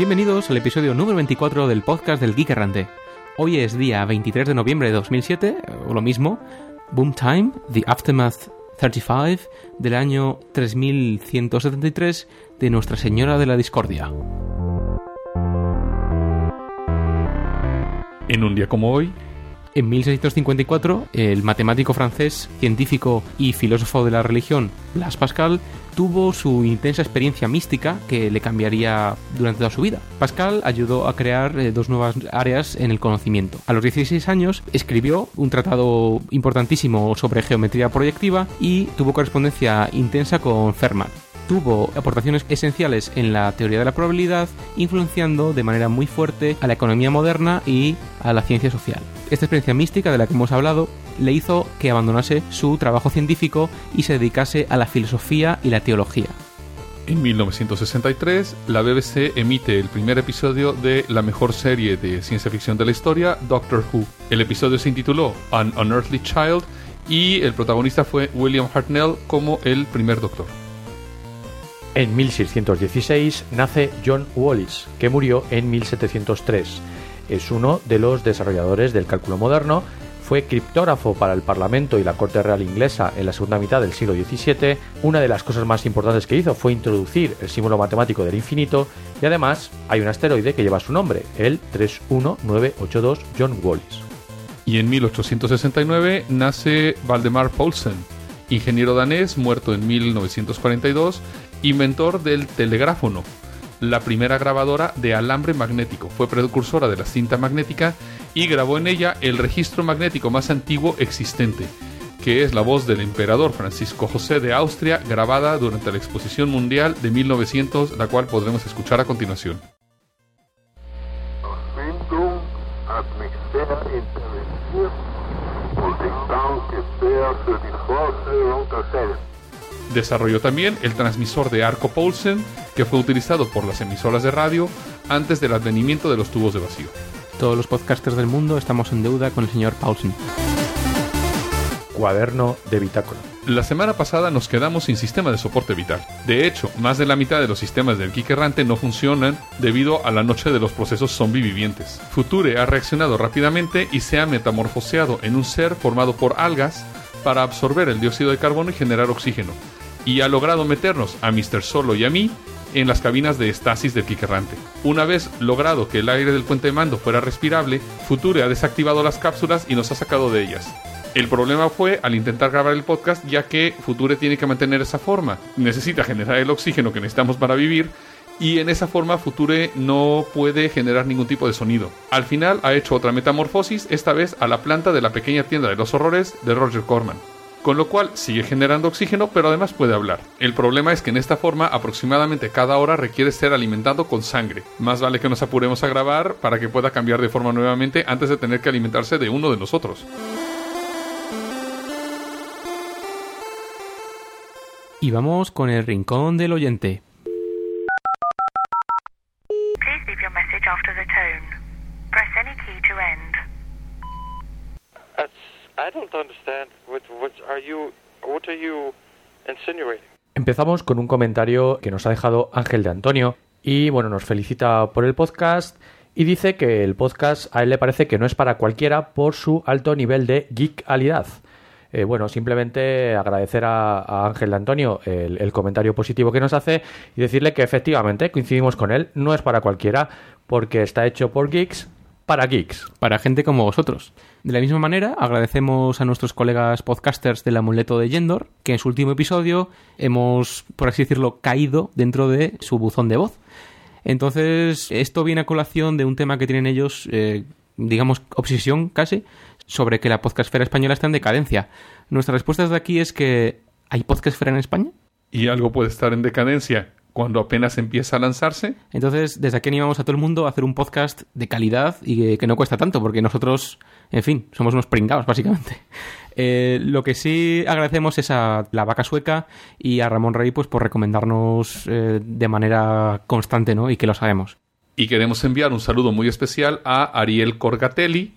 Bienvenidos al episodio número 24 del podcast del Geek Errante. Hoy es día 23 de noviembre de 2007, o lo mismo, Boom Time, The Aftermath 35 del año 3173 de Nuestra Señora de la Discordia. En un día como hoy, En 1654, el matemático francés, científico y filósofo de la religión Blaise Pascal tuvo su intensa experiencia mística que le cambiaría durante toda su vida. Pascal ayudó a crear eh, dos nuevas áreas en el conocimiento. A los 16 años escribió un tratado importantísimo sobre geometría proyectiva y tuvo correspondencia intensa con Fermat tuvo aportaciones esenciales en la teoría de la probabilidad, influenciando de manera muy fuerte a la economía moderna y a la ciencia social. Esta experiencia mística de la que hemos hablado le hizo que abandonase su trabajo científico y se dedicase a la filosofía y la teología. en 1963, la BBC emite el primer episodio de la mejor serie de ciencia ficción de la historia, Doctor Who. El episodio se intituló An Unearthly Child y el protagonista fue William Hartnell como el primer doctor. En 1616 nace John Wallis, que murió en 1703. Es uno de los desarrolladores del cálculo moderno, fue criptógrafo para el Parlamento y la Corte Real Inglesa en la segunda mitad del siglo XVII. Una de las cosas más importantes que hizo fue introducir el símbolo matemático del infinito y además hay un asteroide que lleva su nombre, el 31982 John Wallis. Y en 1869 nace Valdemar Poulsen, ingeniero danés muerto en 1942, inventor del telegráfono, la primera grabadora de alambre magnético. Fue precursora de la cinta magnética y grabó en ella el registro magnético más antiguo existente, que es la voz del emperador Francisco José de Austria grabada durante la Exposición Mundial de 1900, la cual podremos escuchar a continuación. Desarrolló también el transmisor de arco Poulsen, que fue utilizado por las emisoras de radio antes del advenimiento de los tubos de vacío. Todos los podcasters del mundo estamos en deuda con el señor Paulsen. Cuaderno de bitácora. La semana pasada nos quedamos sin sistema de soporte vital. De hecho, más de la mitad de los sistemas del Geek Errante no funcionan debido a la noche de los procesos zombie vivientes. Future ha reaccionado rápidamente y se ha metamorfoseado en un ser formado por algas para absorber el dióxido de carbono y generar oxígeno. Y ha logrado meternos a Mr. Solo y a mí en las cabinas de estasis del Geek Errante. Una vez logrado que el aire del puente de mando fuera respirable, Future ha desactivado las cápsulas y nos ha sacado de ellas. El problema fue al intentar grabar el podcast ya que Future tiene que mantener esa forma. Necesita generar el oxígeno que necesitamos para vivir y en esa forma Future no puede generar ningún tipo de sonido. Al final ha hecho otra metamorfosis, esta vez a la planta de la pequeña tienda de los horrores de Roger Corman. Con lo cual sigue generando oxígeno, pero además puede hablar. El problema es que en esta forma aproximadamente cada hora requiere ser alimentado con sangre. Más vale que nos apuremos a grabar para que pueda cambiar de forma nuevamente antes de tener que alimentarse de uno de nosotros. Y vamos con el rincón del oyente. You? What are? Empezamos con un comentario que nos ha dejado Ángel de Antonio y bueno, nos felicita por el podcast y dice que el podcast a él le parece que no es para cualquiera por su alto nivel de geekalidad. Eh, bueno, simplemente agradecer a, Ángel de Antonio el comentario positivo que nos hace y decirle que efectivamente coincidimos con él, no es para cualquiera porque está hecho por geeks para geeks. para gente como vosotros. De la misma manera, agradecemos a nuestros colegas podcasters del amuleto de Yendor, que en su último episodio hemos, por así decirlo, caído dentro de su buzón de voz. Entonces, esto viene a colación de un tema que tienen ellos, eh, digamos, obsesión casi, sobre que la podcastfera española está en decadencia. Nuestra respuesta desde aquí es que ¿hay podcastfera en España? Y algo puede estar en decadencia cuando apenas empieza a lanzarse. Entonces, desde aquí animamos a todo el mundo a hacer un podcast de calidad y que, que no cuesta tanto, porque nosotros, en fin, somos unos pringados, básicamente. Eh, lo que sí agradecemos es a la vaca sueca y a Ramón Rey pues, por recomendarnos eh, de manera constante ¿no? y que lo sabemos. Y queremos enviar un saludo muy especial a Ariel Corgatelli.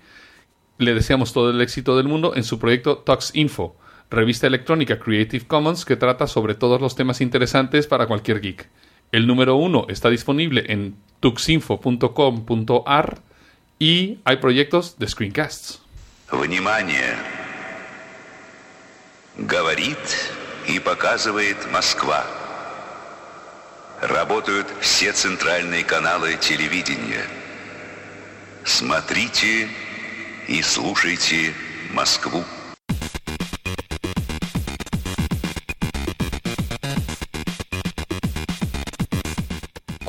Le deseamos todo el éxito del mundo en su proyecto Tux Info, revista electrónica Creative Commons que trata sobre todos los temas interesantes para cualquier geek. El número uno está disponible en tuxinfo.com.ar y hay proyectos de screencasts. Внимание! Говорит и показывает Москва. Работают все центральные каналы телевидения. Смотрите и слушайте Москву.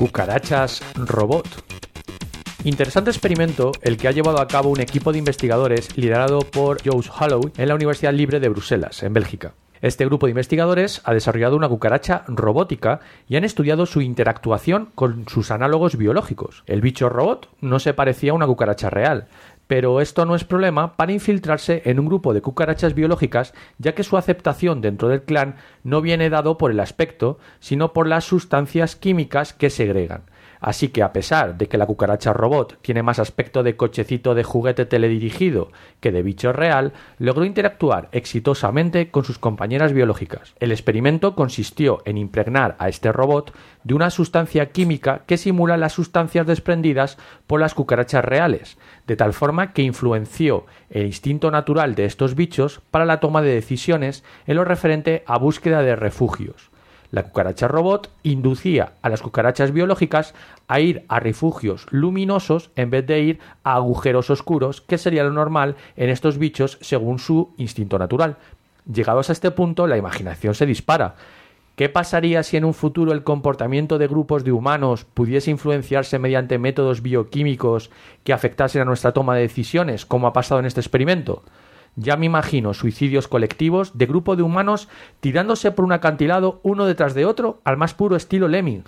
Cucarachas robot. Interesante experimento el que ha llevado a cabo un equipo de investigadores liderado por Joost Hollow en la Universidad Libre de Bruselas, en Bélgica. Este grupo de investigadores ha desarrollado una cucaracha robótica y han estudiado su interactuación con sus análogos biológicos. El bicho robot no se parecía a una cucaracha real, pero esto no es problema para infiltrarse en un grupo de cucarachas biológicas, ya que su aceptación dentro del clan no viene dado por el aspecto, sino por las sustancias químicas que segregan. Así que a pesar de que la cucaracha robot tiene más aspecto de cochecito de juguete teledirigido que de bicho real, logró interactuar exitosamente con sus compañeras biológicas. El experimento consistió en impregnar a este robot de una sustancia química que simula las sustancias desprendidas por las cucarachas reales, de tal forma que influenció el instinto natural de estos bichos para la toma de decisiones en lo referente a búsqueda de refugios. La cucaracha robot inducía a las cucarachas biológicas a ir a refugios luminosos en vez de ir a agujeros oscuros, que sería lo normal en estos bichos según su instinto natural. Llegados a este punto, la imaginación se dispara. ¿Qué pasaría si en un futuro el comportamiento de grupos de humanos pudiese influenciarse mediante métodos bioquímicos que afectasen a nuestra toma de decisiones, como ha pasado en este experimento? Ya me imagino suicidios colectivos de grupo de humanos tirándose por un acantilado uno detrás de otro al más puro estilo Lemming.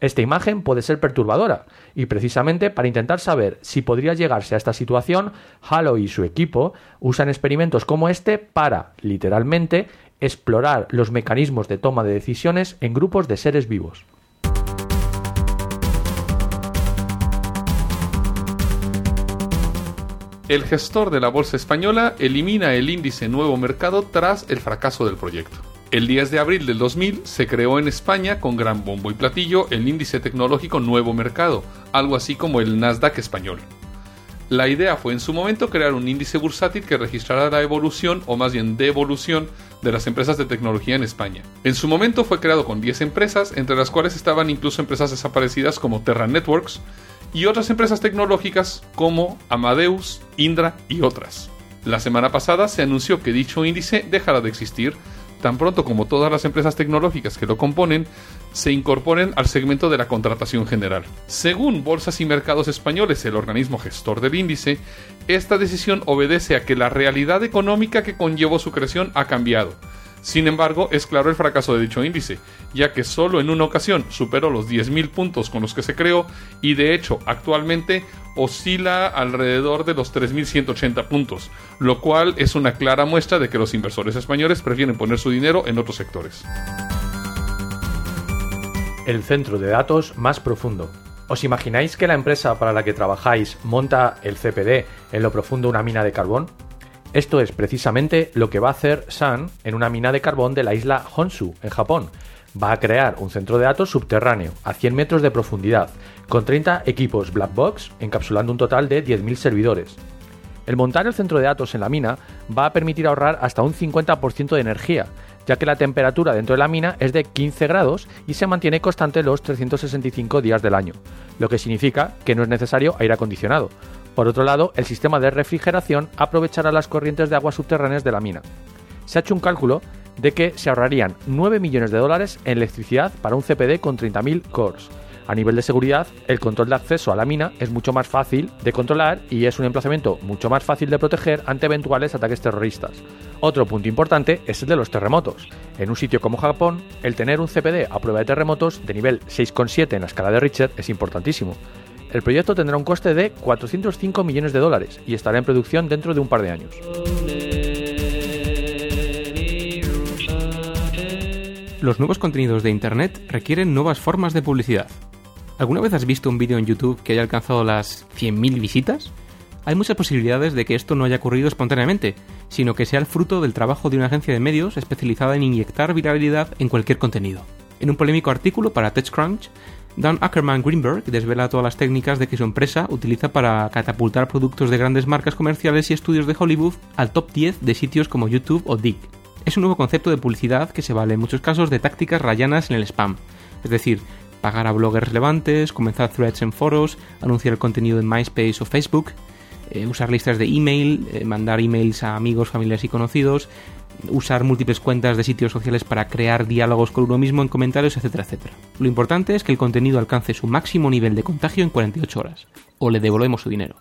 Esta imagen puede ser perturbadora, y precisamente para intentar saber si podría llegarse a esta situación, Halo y su equipo usan experimentos como este para, literalmente, explorar los mecanismos de toma de decisiones en grupos de seres vivos. El gestor de la bolsa española elimina el índice Nuevo Mercado tras el fracaso del proyecto. El 10 de abril del 2000 se creó en España con gran bombo y platillo el índice tecnológico Nuevo Mercado, algo así como el Nasdaq español. La idea fue en su momento crear un índice bursátil que registrara la evolución o más bien devolución de las empresas de tecnología en España. En su momento fue creado con 10 empresas, entre las cuales estaban incluso empresas desaparecidas como Terra Networks, y otras empresas tecnológicas como Amadeus, Indra y otras. La semana pasada se anunció que dicho índice dejará de existir tan pronto como todas las empresas tecnológicas que lo componen se incorporen al segmento de la contratación general. Según Bolsas y Mercados Españoles, el organismo gestor del índice, esta decisión obedece a que la realidad económica que conllevó su creación ha cambiado sin embargo, es claro el fracaso de dicho índice, ya que solo en una ocasión superó los 10.000 puntos con los que se creó y de hecho actualmente oscila alrededor de los 3.180 puntos, lo cual es una clara muestra de que los inversores españoles prefieren poner su dinero en otros sectores. El centro de datos más profundo. ¿Os imagináis que la empresa para la que trabajáis monta el CPD en lo profundo una mina de carbón? Esto es precisamente lo que va a hacer Sun en una mina de carbón de la isla Honshu, en Japón. Va a crear un centro de datos subterráneo, a 100 metros de profundidad, con 30 equipos black box, encapsulando un total de 10.000 servidores. El montar el centro de datos en la mina va a permitir ahorrar hasta un 50% de energía, ya que la temperatura dentro de la mina es de 15 grados y se mantiene constante los 365 días del año, lo que significa que no es necesario aire acondicionado, por otro lado, el sistema de refrigeración aprovechará las corrientes de agua subterráneas de la mina. Se ha hecho un cálculo de que se ahorrarían 9 millones de dólares en electricidad para un CPD con 30.000 cores. A nivel de seguridad, el control de acceso a la mina es mucho más fácil de controlar y es un emplazamiento mucho más fácil de proteger ante eventuales ataques terroristas. Otro punto importante es el de los terremotos. En un sitio como Japón, el tener un CPD a prueba de terremotos de nivel 6,7 en la escala de Richter es importantísimo. El proyecto tendrá un coste de 405 millones de dólares y estará en producción dentro de un par de años. Los nuevos contenidos de Internet requieren nuevas formas de publicidad. ¿Alguna vez has visto un vídeo en YouTube que haya alcanzado las 100.000 visitas? Hay muchas posibilidades de que esto no haya ocurrido espontáneamente, sino que sea el fruto del trabajo de una agencia de medios especializada en inyectar viralidad en cualquier contenido. En un polémico artículo para TechCrunch, Dan Ackerman Greenberg desvela todas las técnicas de que su empresa utiliza para catapultar productos de grandes marcas comerciales y estudios de Hollywood al top 10 de sitios como YouTube o Dig. Es un nuevo concepto de publicidad que se vale en muchos casos de tácticas rayanas en el spam, es decir, pagar a bloggers relevantes, comenzar threads en foros, anunciar el contenido en MySpace o Facebook, eh, usar listas de email, eh, mandar emails a amigos, familiares y conocidos, usar múltiples cuentas de sitios sociales para crear diálogos con uno mismo en comentarios, etcétera, etcétera. Lo importante es que el contenido alcance su máximo nivel de contagio en 48 horas, o le devolvemos su dinero.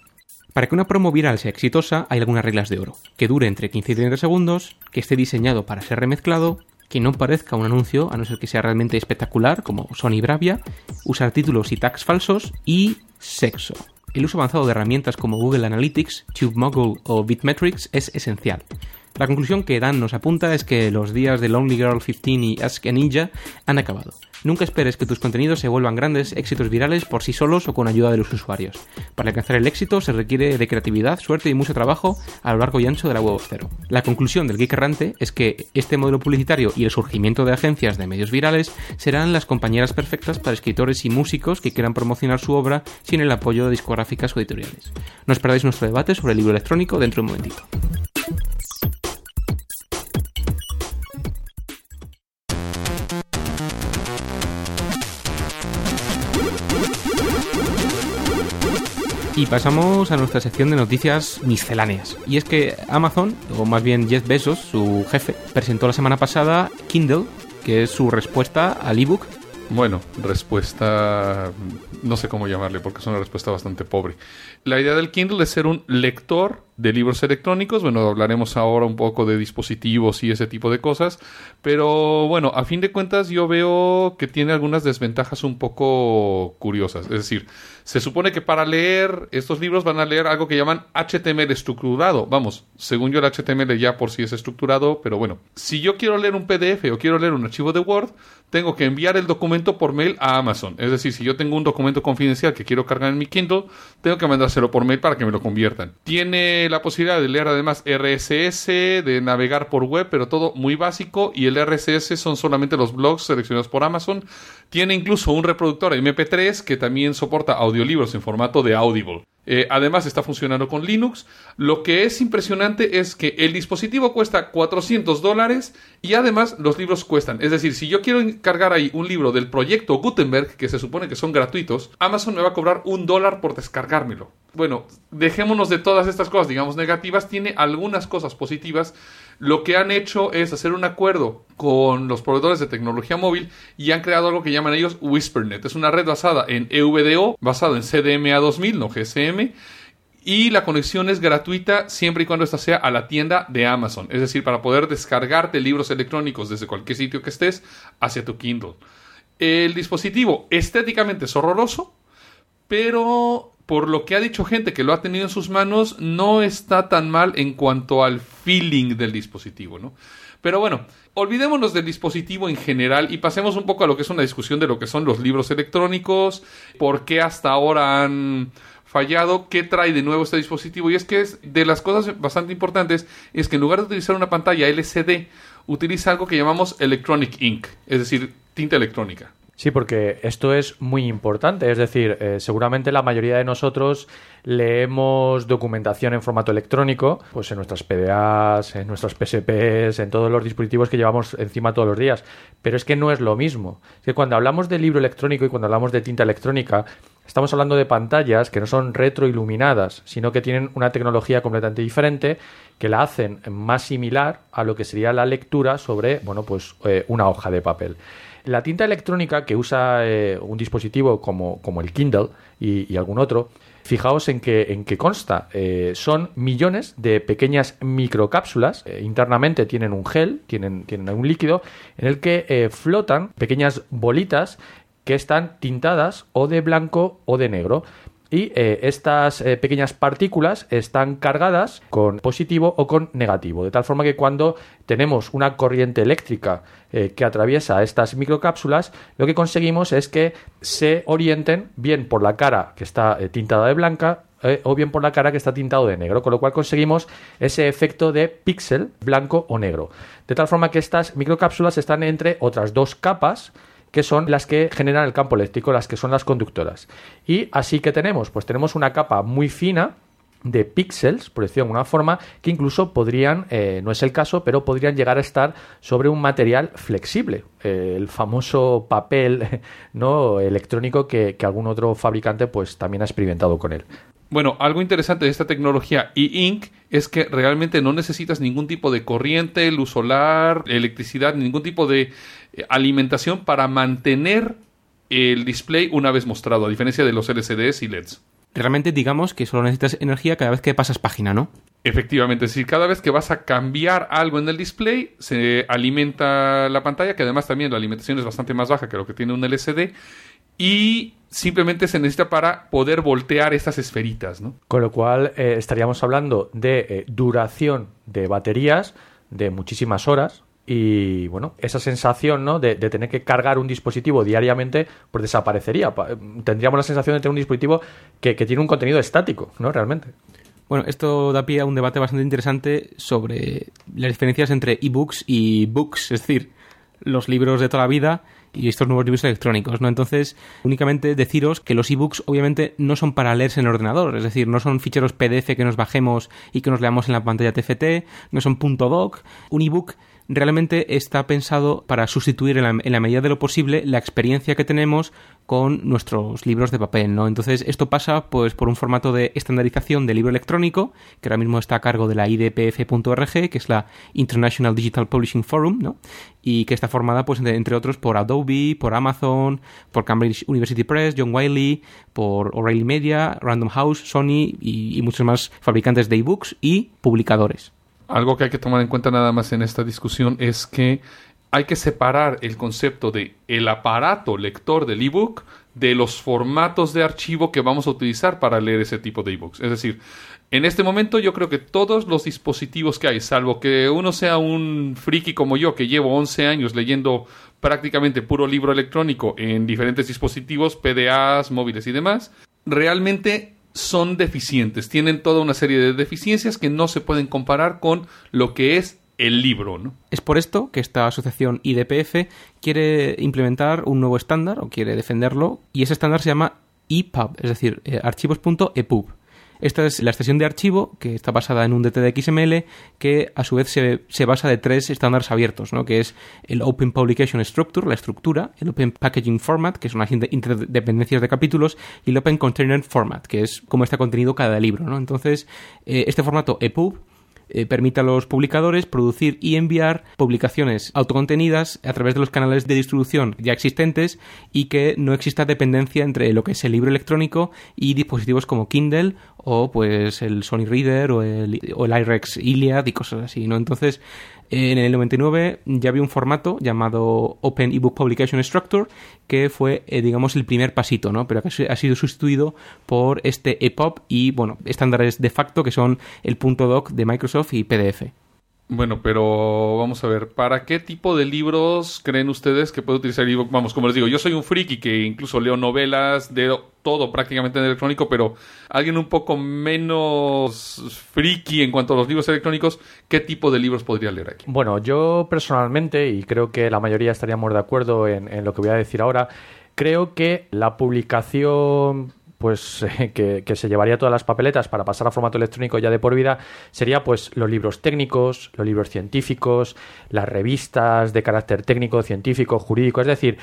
Para que una promo viral sea exitosa hay algunas reglas de oro. Que dure entre 15 y 30 segundos, que esté diseñado para ser remezclado, que no parezca un anuncio, a no ser que sea realmente espectacular, como Sony Bravia, usar títulos y tags falsos y sexo. El uso avanzado de herramientas como Google Analytics, TubeMogul o Bitmetrics es esencial. La conclusión que Dan nos apunta es que los días de Lonely Girl 15 y Ask a Ninja han acabado. Nunca esperes que tus contenidos se vuelvan grandes éxitos virales por sí solos o con ayuda de los usuarios. Para alcanzar el éxito se requiere de creatividad, suerte y mucho trabajo a lo largo y ancho de la web cero. La conclusión del Geek Errante es que este modelo publicitario y el surgimiento de agencias de medios virales serán las compañeras perfectas para escritores y músicos que quieran promocionar su obra sin el apoyo de discográficas o editoriales. No os nuestro debate sobre el libro electrónico dentro de un momentito. Y pasamos a nuestra sección de noticias misceláneas. Y es que Amazon, o más bien Jeff Bezos, su jefe, presentó la semana pasada Kindle, que es su respuesta al ebook. Bueno, respuesta, no sé cómo llamarle porque es una respuesta bastante pobre. La idea del Kindle es ser un lector de libros electrónicos. Bueno, hablaremos ahora un poco de dispositivos y ese tipo de cosas. Pero bueno, a fin de cuentas yo veo que tiene algunas desventajas un poco curiosas. Es decir, se supone que para leer estos libros van a leer algo que llaman HTML estructurado. Vamos, según yo el HTML ya por sí es estructurado, pero bueno, si yo quiero leer un PDF o quiero leer un archivo de Word, tengo que enviar el documento por mail a Amazon. Es decir, si yo tengo un documento confidencial que quiero cargar en mi Kindle, tengo que mandárselo por mail para que me lo conviertan. Tiene la posibilidad de leer además RSS, de navegar por web, pero todo muy básico y el RSS son solamente los blogs seleccionados por Amazon. Tiene incluso un reproductor MP3 que también soporta audiolibros en formato de Audible. Eh, además está funcionando con Linux. Lo que es impresionante es que el dispositivo cuesta 400 dólares y además los libros cuestan. Es decir, si yo quiero encargar ahí un libro del proyecto Gutenberg, que se supone que son gratuitos, Amazon me va a cobrar un dólar por descargármelo. Bueno, dejémonos de todas estas cosas, digamos, negativas. Tiene algunas cosas positivas. Lo que han hecho es hacer un acuerdo con los proveedores de tecnología móvil y han creado algo que llaman ellos WhisperNet. Es una red basada en EVDO, basado en CDMA 2000, no GSM. Y la conexión es gratuita siempre y cuando esta sea a la tienda de Amazon. Es decir, para poder descargarte libros electrónicos desde cualquier sitio que estés hacia tu Kindle. El dispositivo estéticamente es horroroso, pero por lo que ha dicho gente que lo ha tenido en sus manos, no está tan mal en cuanto al feeling del dispositivo, ¿no? Pero bueno, olvidémonos del dispositivo en general y pasemos un poco a lo que es una discusión de lo que son los libros electrónicos, por qué hasta ahora han fallado, qué trae de nuevo este dispositivo. Y es que es de las cosas bastante importantes es que en lugar de utilizar una pantalla LCD, utiliza algo que llamamos Electronic Ink, es decir, tinta electrónica. Sí, porque esto es muy importante. Es decir, eh, seguramente la mayoría de nosotros leemos documentación en formato electrónico, pues en nuestras PDAs, en nuestras PSPs, en todos los dispositivos que llevamos encima todos los días. Pero es que no es lo mismo. Que cuando hablamos de libro electrónico y cuando hablamos de tinta electrónica, estamos hablando de pantallas que no son retroiluminadas, sino que tienen una tecnología completamente diferente que la hacen más similar a lo que sería la lectura sobre, bueno, pues eh, una hoja de papel. La tinta electrónica que usa eh, un dispositivo como, como el Kindle y, algún otro, fijaos en que, en que consta. Eh, son millones de pequeñas microcápsulas. Eh, internamente tienen un gel, tienen, tienen un líquido, en el que flotan pequeñas bolitas que están tintadas o de blanco o de negro y eh, estas eh, pequeñas partículas están cargadas con positivo o con negativo, de tal forma que cuando tenemos una corriente eléctrica eh, que atraviesa estas microcápsulas, lo que conseguimos es que se orienten bien por la cara que está tintada de blanca o bien por la cara que está tintado de negro, con lo cual conseguimos ese efecto de píxel blanco o negro. De tal forma que estas microcápsulas están entre otras dos capas que son las que generan el campo eléctrico, las que son las conductoras. Y así que tenemos, pues tenemos una capa muy fina de píxeles, por decirlo de alguna forma, que incluso podrían, eh, no es el caso, pero podrían llegar a estar sobre un material flexible, eh, el famoso papel no electrónico que, que algún otro fabricante pues también ha experimentado con él. Bueno, algo interesante de esta tecnología e-ink es que realmente no necesitas ningún tipo de corriente, luz solar, electricidad, ningún tipo de eh, alimentación para mantener el display una vez mostrado, a diferencia de los LCDs y LEDs. Realmente digamos que solo necesitas energía cada vez que pasas página, ¿no? Efectivamente, es decir, cada vez que vas a cambiar algo en el display, se alimenta la pantalla, que además también la alimentación es bastante más baja que lo que tiene un LCD, y simplemente se necesita para poder voltear estas esferitas, ¿no? Con lo cual eh, estaríamos hablando de eh, duración de baterías de muchísimas horas y bueno, esa sensación ¿no? de, tener que cargar un dispositivo diariamente pues desaparecería. Pa- Tendríamos la sensación de tener un dispositivo que, tiene un contenido estático, ¿no? Realmente. Bueno, esto da pie a un debate bastante interesante sobre las diferencias entre ebooks y books, es decir, los libros de toda la vida y estos nuevos libros electrónicos, ¿no? Entonces, únicamente deciros que los ebooks obviamente no son para leerse en el ordenador, es decir, no son ficheros PDF que nos bajemos y que nos leamos en la pantalla TFT, no son .doc. Un ebook realmente está pensado para sustituir en la, en la medida de lo posible la experiencia que tenemos con nuestros libros de papel, ¿no? Entonces esto pasa pues por un formato de estandarización de libro electrónico que ahora mismo está a cargo de la IDPF.org, que es la International Digital Publishing Forum, ¿no? Y que está formada pues entre, otros por Adobe, por Amazon, por Cambridge University Press, John Wiley, por O'Reilly Media, Random House, Sony y, y muchos más fabricantes de ebooks y publicadores. Algo que hay que tomar en cuenta nada más en esta discusión es que hay que separar el concepto de el aparato lector del ebook de los formatos de archivo que vamos a utilizar para leer ese tipo de ebooks. Es decir, en este momento yo creo que todos los dispositivos que hay, salvo que uno sea un friki como yo, que llevo 11 años leyendo prácticamente puro libro electrónico en diferentes dispositivos, PDAs, móviles y demás, realmente son deficientes, tienen toda una serie de deficiencias que no se pueden comparar con lo que es el libro, ¿no? Es por esto que esta asociación IDPF quiere implementar un nuevo estándar o quiere defenderlo y ese estándar se llama EPUB, es decir, eh, archivos.epub. Esta es la extensión de archivo que está basada en un DT de XML que a su vez se, se basa de tres estándares abiertos, ¿no? que es el Open Publication Structure, la estructura, el Open Packaging Format, que son las inter- interdependencias de capítulos, y el Open Container Format, que es cómo está contenido cada libro. ¿no? Entonces, eh, este formato EPUB eh, permite a los publicadores producir y enviar publicaciones autocontenidas a través de los canales de distribución ya existentes y que no exista dependencia entre lo que es el libro electrónico y dispositivos como Kindle o pues el Sony Reader o el, o el iRex Iliad y cosas así, ¿no? Entonces, en el 99 ya había un formato llamado Open Ebook Publication Structure que fue, eh, digamos, el primer pasito, ¿no? Pero que ha sido sustituido por este EPUB y, bueno, estándares de facto que son el punto .doc de Microsoft y PDF. Bueno, pero vamos a ver, ¿para qué tipo de libros creen ustedes que puede utilizar ebook? Vamos, como les digo, yo soy un friki que incluso leo novelas, de todo prácticamente en electrónico, pero alguien un poco menos friki en cuanto a los libros electrónicos, ¿qué tipo de libros podría leer aquí? Bueno, yo personalmente, y creo que la mayoría estaríamos de acuerdo en, en lo que voy a decir ahora, creo que la publicación pues que, que, se llevaría todas las papeletas para pasar a formato electrónico ya de por vida sería pues los libros técnicos, los libros científicos, las revistas de carácter técnico, científico, jurídico, es decir,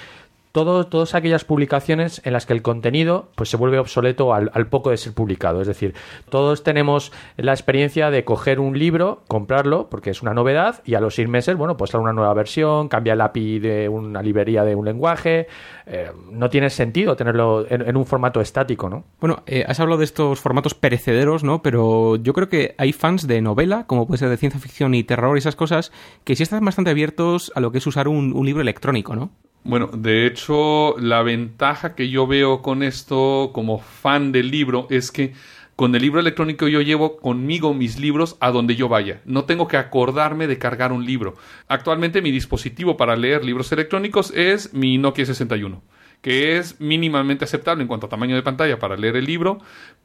todas aquellas publicaciones en las que el contenido pues se vuelve obsoleto al, poco de ser publicado. Es decir, todos tenemos la experiencia de coger un libro, comprarlo, porque es una novedad, y a los seis meses, bueno, pues sale una nueva versión, cambia el API de una librería de un lenguaje. Eh, no tiene sentido tenerlo en, un formato estático, ¿no? Bueno, eh, has hablado de estos formatos perecederos, ¿no? Pero yo creo que hay fans de novela, como puede ser de ciencia ficción y terror y esas cosas, que sí están bastante abiertos a lo que es usar un libro electrónico, ¿no? Bueno, de hecho, la ventaja que yo veo con esto como fan del libro es que con el libro electrónico yo llevo conmigo mis libros a donde yo vaya. No tengo que acordarme de cargar un libro. Actualmente mi dispositivo para leer libros electrónicos es mi Nokia 61 que es mínimamente aceptable en cuanto a tamaño de pantalla para leer el libro,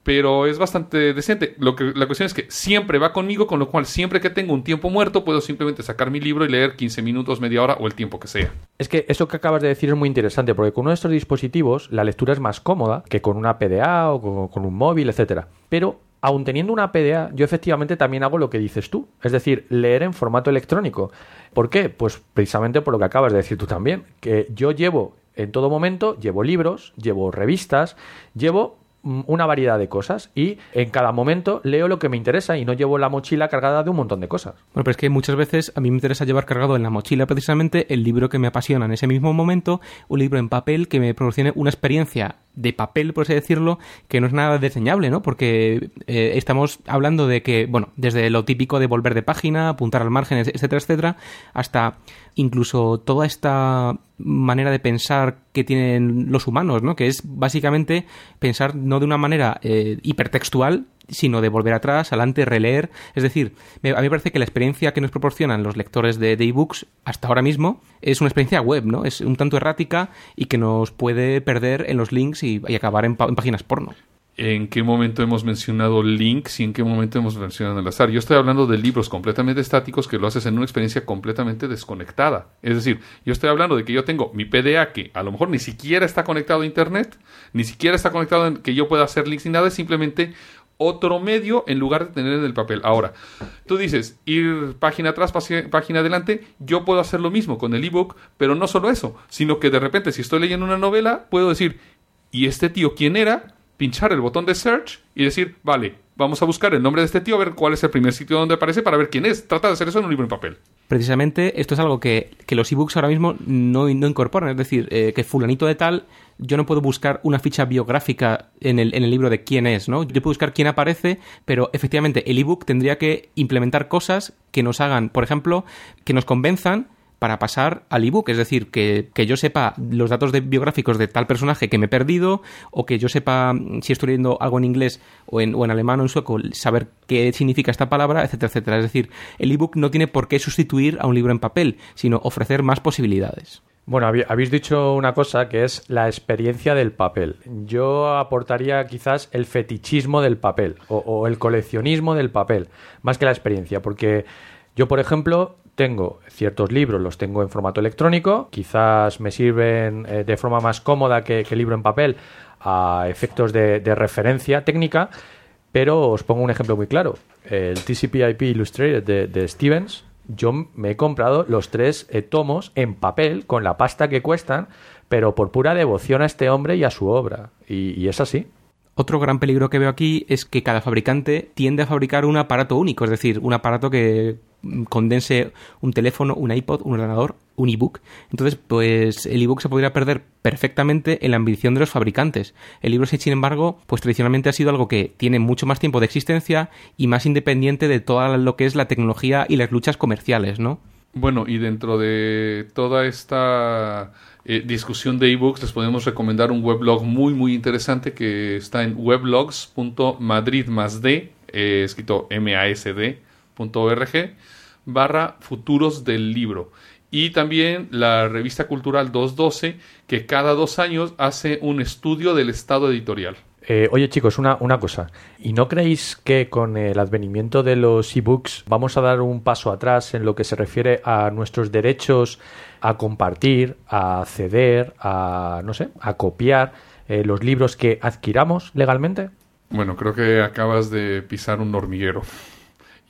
pero es bastante decente. Lo que, la cuestión es que siempre va conmigo, con lo cual siempre que tengo un tiempo muerto puedo simplemente sacar mi libro y leer 15 minutos, media hora o el tiempo que sea. Es que eso que acabas de decir es muy interesante, porque con uno de estos dispositivos la lectura es más cómoda que con una PDA o con, con un móvil, etcétera. Pero aun teniendo una PDA, yo efectivamente también hago lo que dices tú, es decir, leer en formato electrónico. ¿Por qué? Pues precisamente por lo que acabas de decir tú también, que yo llevo en todo momento, llevo libros, llevo revistas, llevo mm, una variedad de cosas y en cada momento leo lo que me interesa y no llevo la mochila cargada de un montón de cosas. Bueno, pero es que muchas veces a mí me interesa llevar cargado en la mochila precisamente el libro que me apasiona en ese mismo momento, un libro en papel que me proporcione una experiencia de papel, por así decirlo, que no es nada diseñable, ¿no? Porque eh, estamos hablando de que, bueno, desde lo típico de volver de página, apuntar al margen, etcétera, etcétera, hasta incluso toda esta manera de pensar que tienen los humanos, ¿no? Que es básicamente pensar no de una manera eh, hipertextual, sino de volver atrás, adelante, releer. Es decir, me- a mí me parece que la experiencia que nos proporcionan los lectores de de ebooks hasta ahora mismo es una experiencia web, ¿no? Es un tanto errática y que nos puede perder en los links y, acabar en, en páginas porno. ¿En qué momento hemos mencionado links y en qué momento hemos mencionado el azar? Yo estoy hablando de libros completamente estáticos que lo haces en una experiencia completamente desconectada. Es decir, yo estoy hablando de que yo tengo mi PDA que a lo mejor ni siquiera está conectado a Internet, ni siquiera está conectado en que yo pueda hacer links ni nada, es simplemente otro medio en lugar de tener en el papel. Ahora, tú dices ir página atrás, página adelante, yo puedo hacer lo mismo con el ebook, pero no solo eso, sino que de repente si estoy leyendo una novela, puedo decir, ¿y este tío quién era? Pinchar el botón de search y decir, vale, vamos a buscar el nombre de este tío, a ver cuál es el primer sitio donde aparece para ver quién es. Trata de hacer eso en un libro en papel. Precisamente esto es algo que, que los ebooks ahora mismo no, no incorporan. Es decir, eh, que fulanito de tal, yo no puedo buscar una ficha biográfica en el, en el libro de quién es, ¿no? Yo puedo buscar quién aparece, pero efectivamente el ebook tendría que implementar cosas que nos hagan, por ejemplo, que nos convenzan para pasar al ebook, es decir, que, que yo sepa los datos biográficos de tal personaje que me he perdido, o que yo sepa mm, si estoy leyendo algo en inglés o en, o en alemán o en sueco, saber qué significa esta palabra, etcétera, etcétera. Es decir, el ebook no tiene por qué sustituir a un libro en papel, sino ofrecer más posibilidades. Bueno, habéis dicho una cosa que es la experiencia del papel. Yo aportaría quizás el fetichismo del papel o el coleccionismo del papel, más que la experiencia, porque yo, por ejemplo, tengo ciertos libros, los tengo en formato electrónico, quizás me sirven eh, de forma más cómoda que, que libro en papel a efectos de, referencia técnica, pero os pongo un ejemplo muy claro. El TCP/IP Illustrated de, Stevens, yo me he comprado los tres eh, tomos en papel con la pasta que cuestan, pero por pura devoción a este hombre y a su obra. Y, es así. Otro gran peligro que veo aquí es que cada fabricante tiende a fabricar un aparato único, es decir, un aparato que condense un teléfono, un iPod, un ordenador, un ebook. Entonces, pues el ebook se podría perder perfectamente en la ambición de los fabricantes. El libro, sin embargo, pues tradicionalmente ha sido algo que tiene mucho más tiempo de existencia y más independiente de todo lo que es la tecnología y las luchas comerciales, ¿no? Bueno, y dentro de toda esta eh, discusión de ebooks, les podemos recomendar un weblog muy, muy interesante que está en weblogs.madrid más d, eh, escrito masd.org, barra futuros del libro. Y también la revista cultural 212, que cada dos años hace un estudio del estado editorial. Eh, oye chicos, una, una cosa. ¿Y no creéis que con el advenimiento de los ebooks vamos a dar un paso atrás en lo que se refiere a nuestros derechos a compartir, a ceder, a, no sé, a copiar eh, los libros que adquiramos legalmente? Bueno, creo que acabas de pisar un hormiguero.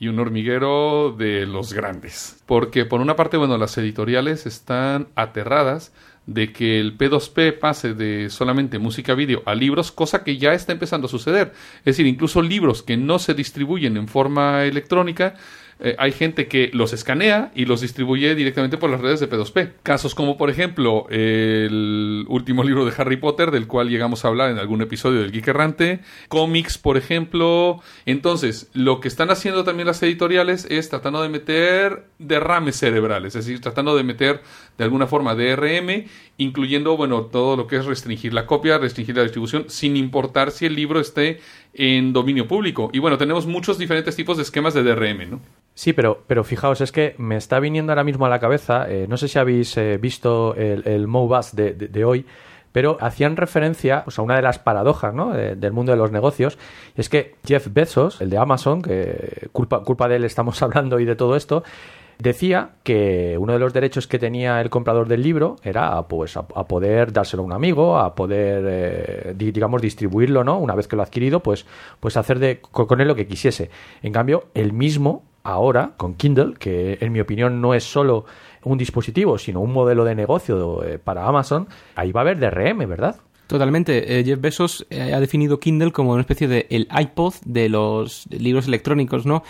Y un hormiguero de los grandes. Porque por una parte, bueno, las editoriales están aterradas de que el P2P pase de solamente música vídeo a libros, cosa que ya está empezando a suceder. Es decir, incluso libros que no se distribuyen en forma electrónica, eh, hay gente que los escanea y los distribuye directamente por las redes de P2P. Casos como, por ejemplo, el último libro de Harry Potter, del cual llegamos a hablar en algún episodio del Geek Errante, cómics, por ejemplo. Entonces, lo que están haciendo también las editoriales es tratando de meter derrames cerebrales, es decir, tratando de meter de alguna forma DRM, incluyendo, bueno, todo lo que es restringir la copia, restringir la distribución, sin importar si el libro esté en dominio público. Y bueno, tenemos muchos diferentes tipos de esquemas de DRM, ¿no? Sí, pero, pero fijaos, es que me está viniendo ahora mismo a la cabeza, eh, no sé si habéis eh, visto el, el de, hoy, pero hacían referencia pues, a una de las paradojas ¿no? de- del mundo de los negocios, es que Jeff Bezos, el de Amazon, que culpa, culpa de él estamos hablando y de todo esto, decía que uno de los derechos que tenía el comprador del libro era pues a, poder dárselo a un amigo, a poder eh, di- digamos distribuirlo, ¿no? Una vez que lo ha adquirido, pues pues hacer de, co- con él lo que quisiese. En cambio, él mismo ahora con Kindle, que en mi opinión no es solo un dispositivo, sino un modelo de negocio eh, para Amazon, ahí va a haber DRM, ¿verdad? Totalmente. Eh, Jeff Bezos ha definido Kindle como una especie de el iPod de los libros electrónicos, ¿no?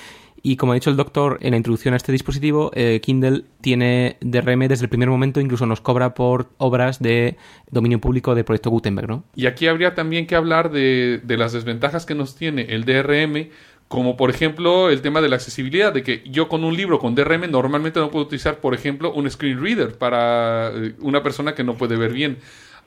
Y como ha dicho el doctor en la introducción a este dispositivo, eh, Kindle tiene DRM desde el primer momento, incluso nos cobra por obras de dominio público del proyecto Gutenberg, ¿no? Y aquí habría también que hablar de, de las desventajas que nos tiene el DRM, como por ejemplo el tema de la accesibilidad, de que yo con un libro con DRM normalmente no puedo utilizar, por ejemplo, un screen reader para eh, una persona que no puede ver bien.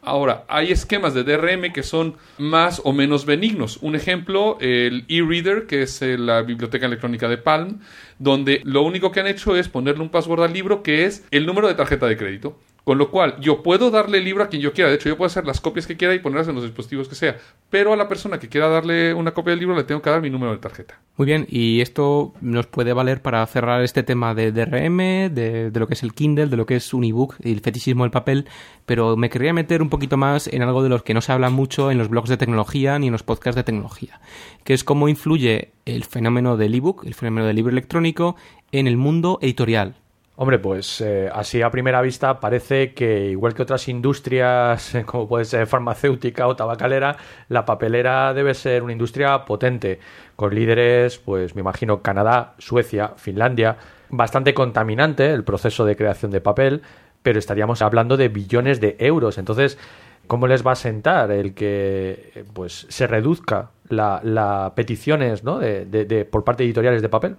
Ahora, hay esquemas de DRM que son más o menos benignos. Un ejemplo, el e-reader, que es eh, la biblioteca electrónica de Palm, donde lo único que han hecho es ponerle un password al libro que es el número de tarjeta de crédito. Con lo cual, yo puedo darle el libro a quien yo quiera. De hecho, yo puedo hacer las copias que quiera y ponerlas en los dispositivos que sea. Pero a la persona que quiera darle una copia del libro le tengo que dar mi número de tarjeta. Muy bien, y esto nos puede valer para cerrar este tema de DRM, de, de lo que es el Kindle, de lo que es un ebook y el fetichismo del papel, pero me querría meter un poquito más en algo de los que no se habla mucho en los blogs de tecnología ni en los podcasts de tecnología, que es cómo influye el fenómeno del ebook, el fenómeno del libro electrónico, en el mundo editorial. Hombre, pues eh, así a primera vista parece que igual que otras industrias como puede ser farmacéutica o tabacalera, la papelera debe ser una industria potente, con líderes, pues me imagino Canadá, Suecia, Finlandia, bastante contaminante el proceso de creación de papel, pero estaríamos hablando de billones de euros. Entonces, ¿cómo les va a sentar el que pues se reduzca la, peticiones ¿no? de- por parte de editoriales de papel?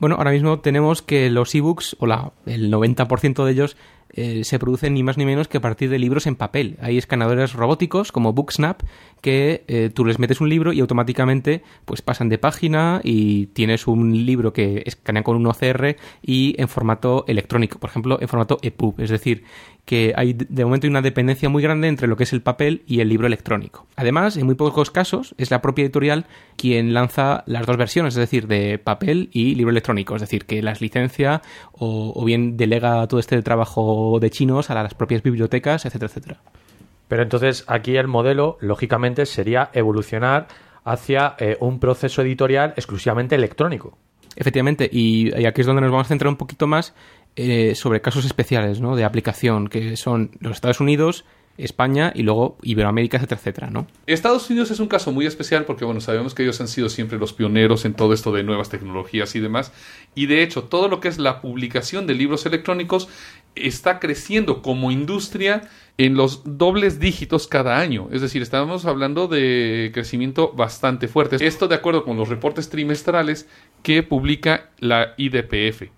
Bueno, ahora mismo tenemos que los ebooks, o la, el 90% de ellos, eh, se producen ni más ni menos que a partir de libros en papel. Hay escaneadores robóticos como Booksnap que eh, tú les metes un libro y automáticamente pues pasan de página y tienes un libro que escanea con un OCR y en formato electrónico, por ejemplo, en formato EPUB. Es decir, que hay de momento hay una dependencia muy grande entre lo que es el papel y el libro electrónico. Además, en muy pocos casos es la propia editorial quien lanza las dos versiones, es decir, de papel y libro electrónico, es decir, que las licencia o, o bien delega todo este trabajo de chinos a las propias bibliotecas, etcétera, etcétera. Pero entonces aquí el modelo, lógicamente, sería evolucionar hacia eh, un proceso editorial exclusivamente electrónico. Efectivamente, y, y aquí es donde nos vamos a centrar un poquito más eh, sobre casos especiales ¿no? de aplicación, que son los Estados Unidos, España y luego Iberoamérica, etcétera, etcétera, ¿no? Estados Unidos es un caso muy especial porque, bueno, sabemos que ellos han sido siempre los pioneros en todo esto de nuevas tecnologías y demás. Y de hecho, todo lo que es la publicación de libros electrónicos está creciendo como industria en los dobles dígitos cada año. Es decir, estamos hablando de crecimiento bastante fuerte. Esto de acuerdo con los reportes trimestrales que publica la IDPF.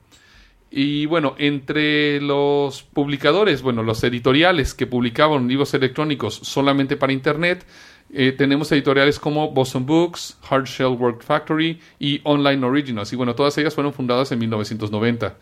Y bueno, entre los publicadores, bueno, los editoriales que publicaban libros electrónicos solamente para Internet, eh, tenemos editoriales como Boston Books, Hard Shell Work Factory y Online Originals. Y bueno, todas ellas fueron fundadas en 1990.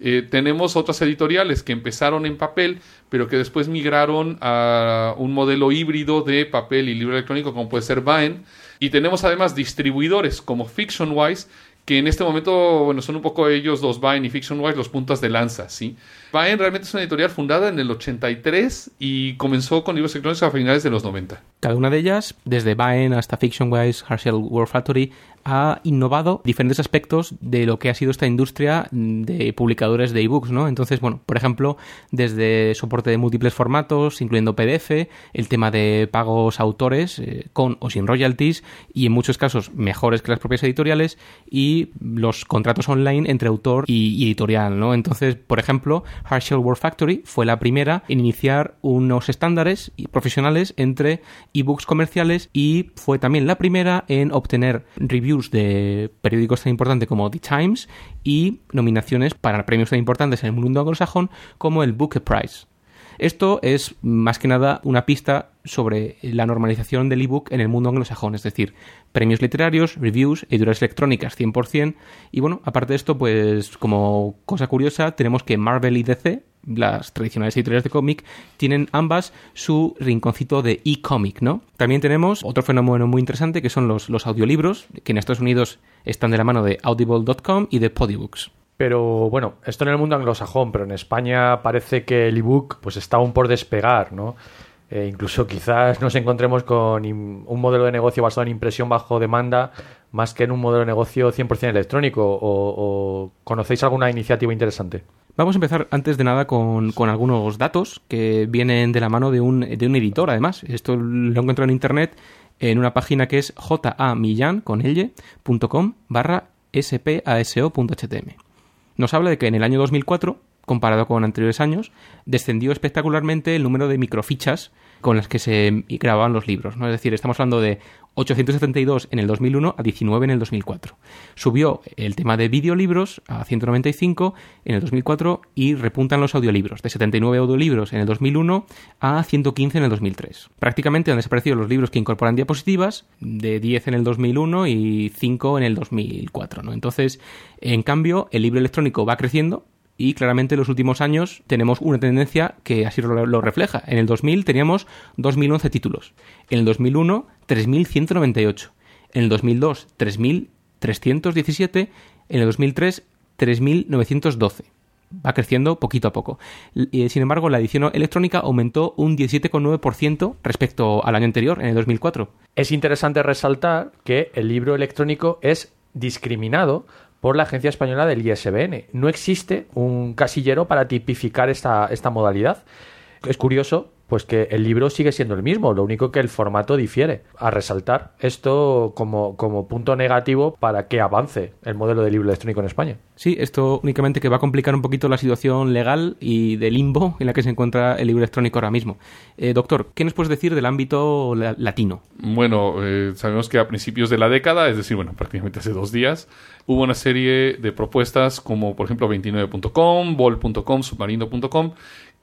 Eh, tenemos otras editoriales que empezaron en papel, pero que después migraron a un modelo híbrido de papel y libro electrónico, como puede ser Vine. Y tenemos además distribuidores como FictionWise, que en este momento, bueno, son un poco ellos, los Vine y FictionWise, los puntas de lanza, ¿sí? Vine realmente es una editorial fundada en el 83 y comenzó con libros electrónicos a finales de los 90. Cada una de ellas, desde Vine hasta FictionWise, Herschel World Factory, ha innovado diferentes aspectos de lo que ha sido esta industria de publicadores de ebooks, ¿no? Entonces, bueno, por ejemplo, desde soporte de múltiples formatos, incluyendo PDF, el tema de pagos autores eh, con o sin royalties y en muchos casos mejores que las propias editoriales y los contratos online entre autor y, editorial, ¿no? Entonces, por ejemplo, Herschel World Factory fue la primera en iniciar unos estándares profesionales entre ebooks comerciales y fue también la primera en obtener reviews de periódicos tan importantes como The Times y nominaciones para premios tan importantes en el mundo anglosajón como el Booker Prize. Esto es más que nada una pista sobre la normalización del ebook en el mundo anglosajón, es decir, premios literarios, reviews, editoriales electrónicas 100%. Y bueno, aparte de esto, pues como cosa curiosa, tenemos que Marvel y DC, las tradicionales editoriales de cómic, tienen ambas su rinconcito de e-comic, ¿no? También tenemos otro fenómeno muy interesante que son los, los audiolibros, que en Estados Unidos están de la mano de audible.com y de Podibooks. Pero bueno, esto en el mundo anglosajón, pero en España parece que el ebook pues está aún por despegar, ¿no? Eh, incluso quizás nos encontremos con un modelo de negocio basado en impresión bajo demanda más que en un modelo de negocio 100% electrónico. O conocéis alguna iniciativa interesante? Vamos a empezar antes de nada con, algunos datos que vienen de la mano de un, editor, además. Esto lo encuentro en internet en una página que es jamillan con elle.com barra spaso.htm. Nos habla de que en el año 2004, comparado con anteriores años, descendió espectacularmente el número de microfichas con las que se grababan los libros. ¿no? Es decir, estamos hablando de 872 en el 2001 a 19 en el 2004. Subió el tema de videolibros a 195 en el 2004 y repuntan los audiolibros, de 79 audiolibros en el 2001 a 115 en el 2003. Prácticamente han desaparecido los libros que incorporan diapositivas, de 10 en el 2001 y 5 en el 2004. ¿no? Entonces, en cambio, el libro electrónico va creciendo, y claramente en los últimos años tenemos una tendencia que así lo, lo refleja. En el 2000 teníamos 2011 títulos, en el 2001 3198, en el 2002 3317, en el 2003 3912. Va creciendo poquito a poco. Y, sin embargo, la edición electrónica aumentó un 17,9% respecto al año anterior, en el 2004. Es interesante resaltar que el libro electrónico es discriminado por la Agencia Española del ISBN. No existe un casillero para tipificar esta, esta modalidad. Es curioso, pues que el libro sigue siendo el mismo, lo único que el formato difiere. A resaltar esto como, como punto negativo para que avance el modelo de libro electrónico en España. Sí, esto únicamente que va a complicar un poquito la situación legal y de limbo en la que se encuentra el libro electrónico ahora mismo. Eh, doctor, ¿qué nos puedes decir del ámbito la latino? Bueno, eh, sabemos que a principios de la década, es decir, bueno, prácticamente hace dos días, hubo una serie de propuestas como, por ejemplo, 29.com, bol.com, submarino.com,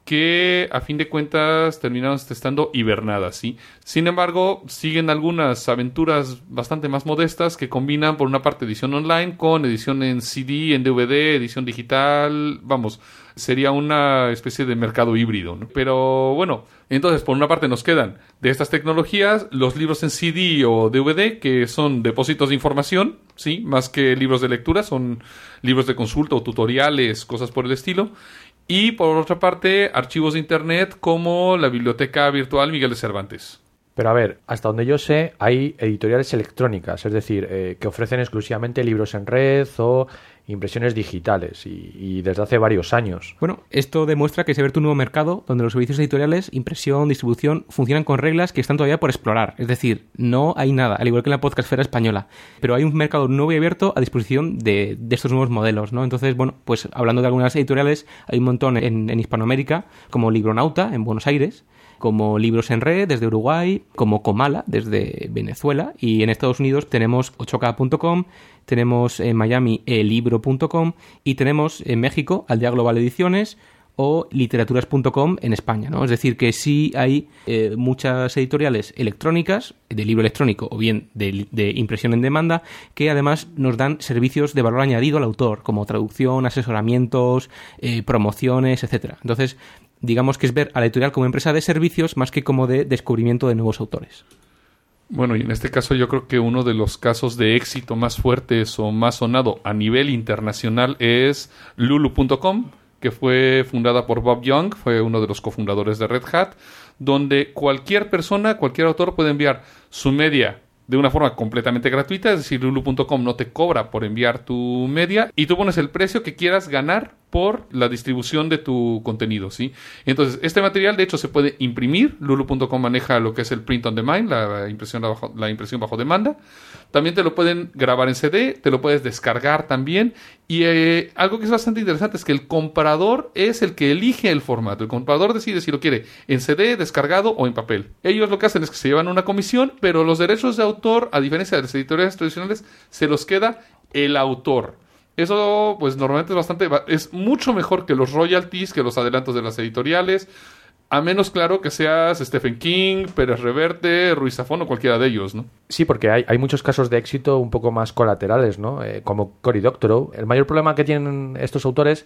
que a fin de cuentas terminaron estando hibernadas, ¿sí? Sin embargo, siguen algunas aventuras bastante más modestas que combinan por una parte edición online con edición en CD, en DVD, edición digital, vamos, sería una especie de mercado híbrido. Pero bueno, entonces por una parte nos quedan de estas tecnologías los libros en CD o DVD que son depósitos de información, ¿sí? Más que libros de lectura, son libros de consulta o tutoriales, cosas por el estilo. Y por otra parte, archivos de Internet como la Biblioteca Virtual Miguel de Cervantes. Pero a ver, hasta donde yo sé, hay editoriales electrónicas, es decir, eh, que ofrecen exclusivamente libros en red o impresiones digitales y, y, desde hace varios años. Bueno, esto demuestra que se ve un nuevo mercado donde los servicios editoriales, impresión, distribución, funcionan con reglas que están todavía por explorar. Es decir, no hay nada, al igual que en la podcastfera española, pero hay un mercado nuevo y abierto a disposición de, de estos nuevos modelos, ¿no? Entonces, bueno, pues hablando de algunas editoriales, hay un montón en, en Hispanoamérica, como Libronauta, en Buenos Aires, como Libros en Red desde Uruguay, como Comala desde Venezuela y en Estados Unidos tenemos 8K.com, tenemos en Miami elibro.com y tenemos en México Aldea Global Ediciones o literaturas.com en España, ¿no? Es decir, que sí hay eh, muchas editoriales electrónicas, de libro electrónico o bien de, impresión en demanda, que además nos dan servicios de valor añadido al autor, como traducción, asesoramientos, eh, promociones, etcétera. Entonces, digamos que es ver a la editorial como empresa de servicios más que como de descubrimiento de nuevos autores. Bueno, y en este caso yo creo que uno de los casos de éxito más fuertes o más sonado a nivel internacional es lulu.com, que fue fundada por Bob Young, fue uno de los cofundadores de Red Hat, donde cualquier persona, cualquier autor puede enviar su media de una forma completamente gratuita, es decir, lulu.com no te cobra por enviar tu media y tú pones el precio que quieras ganar por la distribución de tu contenido, ¿sí? Entonces, este material de hecho se puede imprimir, lulu.com maneja lo que es el print on demand, la impresión bajo, la impresión bajo demanda. También te lo pueden grabar en CD, te lo puedes descargar también y eh, algo que es bastante interesante es que el comprador es el que elige el formato. El comprador decide si lo quiere en CD, descargado o en papel. Ellos lo que hacen es que se llevan una comisión, pero los derechos de autor, a diferencia de las editoriales tradicionales, se los queda el autor. Eso, pues normalmente es bastante, es mucho mejor que los royalties, que los adelantos de las editoriales. A menos, claro, que seas Stephen King, Pérez Reverte, Ruiz Zafón o cualquiera de ellos, ¿no? Sí, porque hay, muchos casos de éxito un poco más colaterales, ¿no? Eh, como Cory Doctorow. El mayor problema que tienen estos autores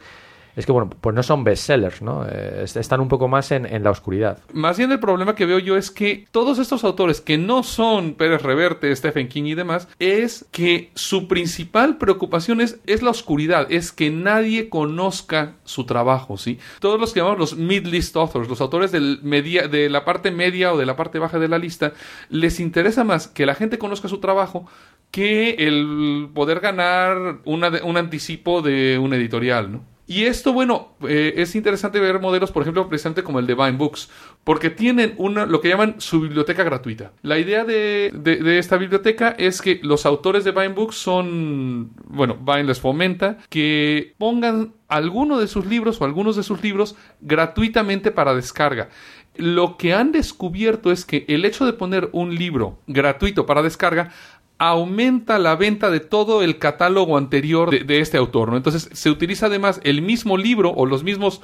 es que, bueno, pues no son bestsellers, ¿no? Eh, est- están un poco más en, en la oscuridad. Más bien el problema que veo yo es que todos estos autores que no son Pérez Reverte, Stephen King y demás, es que su principal preocupación es, es la oscuridad, es que nadie conozca su trabajo, ¿sí? Todos los que llamamos los mid-list authors, los autores media, de la parte media o de la parte baja de la lista, les interesa más que la gente conozca su trabajo que el poder ganar una un anticipo de un editorial, ¿no? Y esto, bueno, eh, es interesante ver modelos, por ejemplo, precisamente como el de Vine Books, porque tienen una, lo que llaman su biblioteca gratuita. La idea de, de- de esta biblioteca es que los autores de Vine Books son, bueno, Vine les fomenta que pongan alguno de sus libros o algunos de sus libros gratuitamente para descarga. Lo que han descubierto es que el hecho de poner un libro gratuito para descarga aumenta la venta de todo el catálogo anterior de, este autor. Entonces se utiliza además el mismo libro o los mismos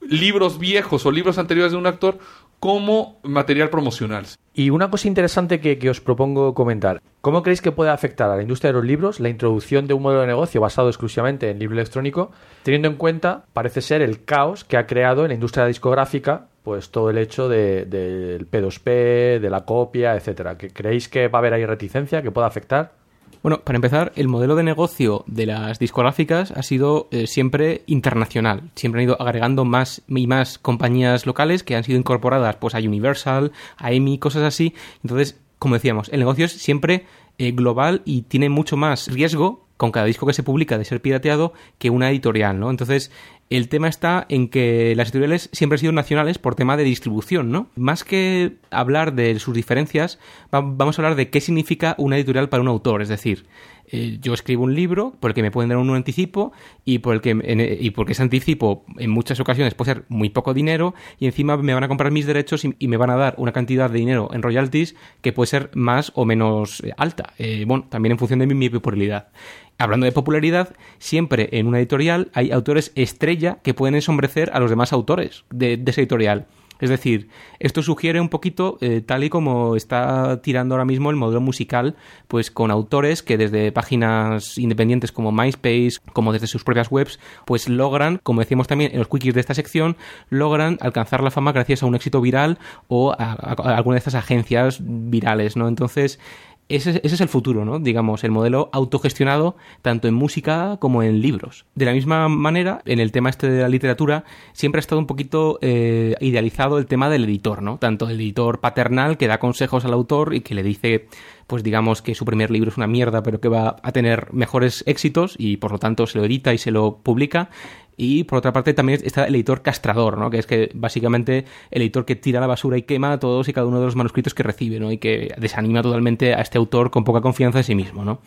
libros viejos o libros anteriores de un actor como material promocional. Y una cosa interesante que, que os propongo comentar. ¿Cómo creéis que puede afectar a la industria de los libros la introducción de un modelo de negocio basado exclusivamente en libro electrónico, teniendo en cuenta, parece ser, el caos que ha creado en la industria discográfica, pues todo el hecho de- del P2P, de la copia, etcétera? ¿Que ¿Creéis que va a haber ahí reticencia, que pueda afectar? Bueno, para empezar, el modelo de negocio de las discográficas ha sido eh, siempre internacional. Siempre han ido agregando más y más compañías locales que han sido incorporadas pues, a Universal, a EMI, cosas así. Entonces, como decíamos, el negocio es siempre eh, global y tiene mucho más riesgo con cada disco que se publica de ser pirateado que una editorial, ¿no? Entonces, el tema está en que las editoriales siempre han sido nacionales por tema de distribución, ¿no? Más que hablar de sus diferencias, va- vamos a hablar de qué significa una editorial para un autor. Es decir, eh, yo escribo un libro por el que me pueden dar un anticipo y por el que en- y porque ese anticipo en muchas ocasiones puede ser muy poco dinero y encima me van a comprar mis derechos y, me van a dar una cantidad de dinero en royalties que puede ser más o menos eh, alta. Eh, bueno, también en función de mi, mi popularidad. Hablando de popularidad, siempre en una editorial hay autores estrella que pueden ensombrecer a los demás autores de, de esa editorial. Es decir, esto sugiere un poquito, eh, tal y como está tirando ahora mismo el modelo musical, pues con autores que desde páginas independientes como MySpace, como desde sus propias webs, pues logran, como decíamos también en los quickies de esta sección, logran alcanzar la fama gracias a un éxito viral o a, alguna de estas agencias virales, ¿no? Entonces, ese, ese es el futuro, ¿no? Digamos, el modelo autogestionado tanto en música como en libros. De la misma manera, en el tema este de la literatura, siempre ha estado un poquito eh, idealizado el tema del editor, ¿no? Tanto el editor paternal que da consejos al autor y que le dice, pues digamos que su primer libro es una mierda, pero que va a tener mejores éxitos y por lo tanto se lo edita y se lo publica. Y por otra parte también está el editor castrador, ¿no? Que es que básicamente el editor que tira a la basura y quema todos y cada uno de los manuscritos que recibe, ¿no? Y que desanima totalmente a este autor con poca confianza en sí mismo, ¿no?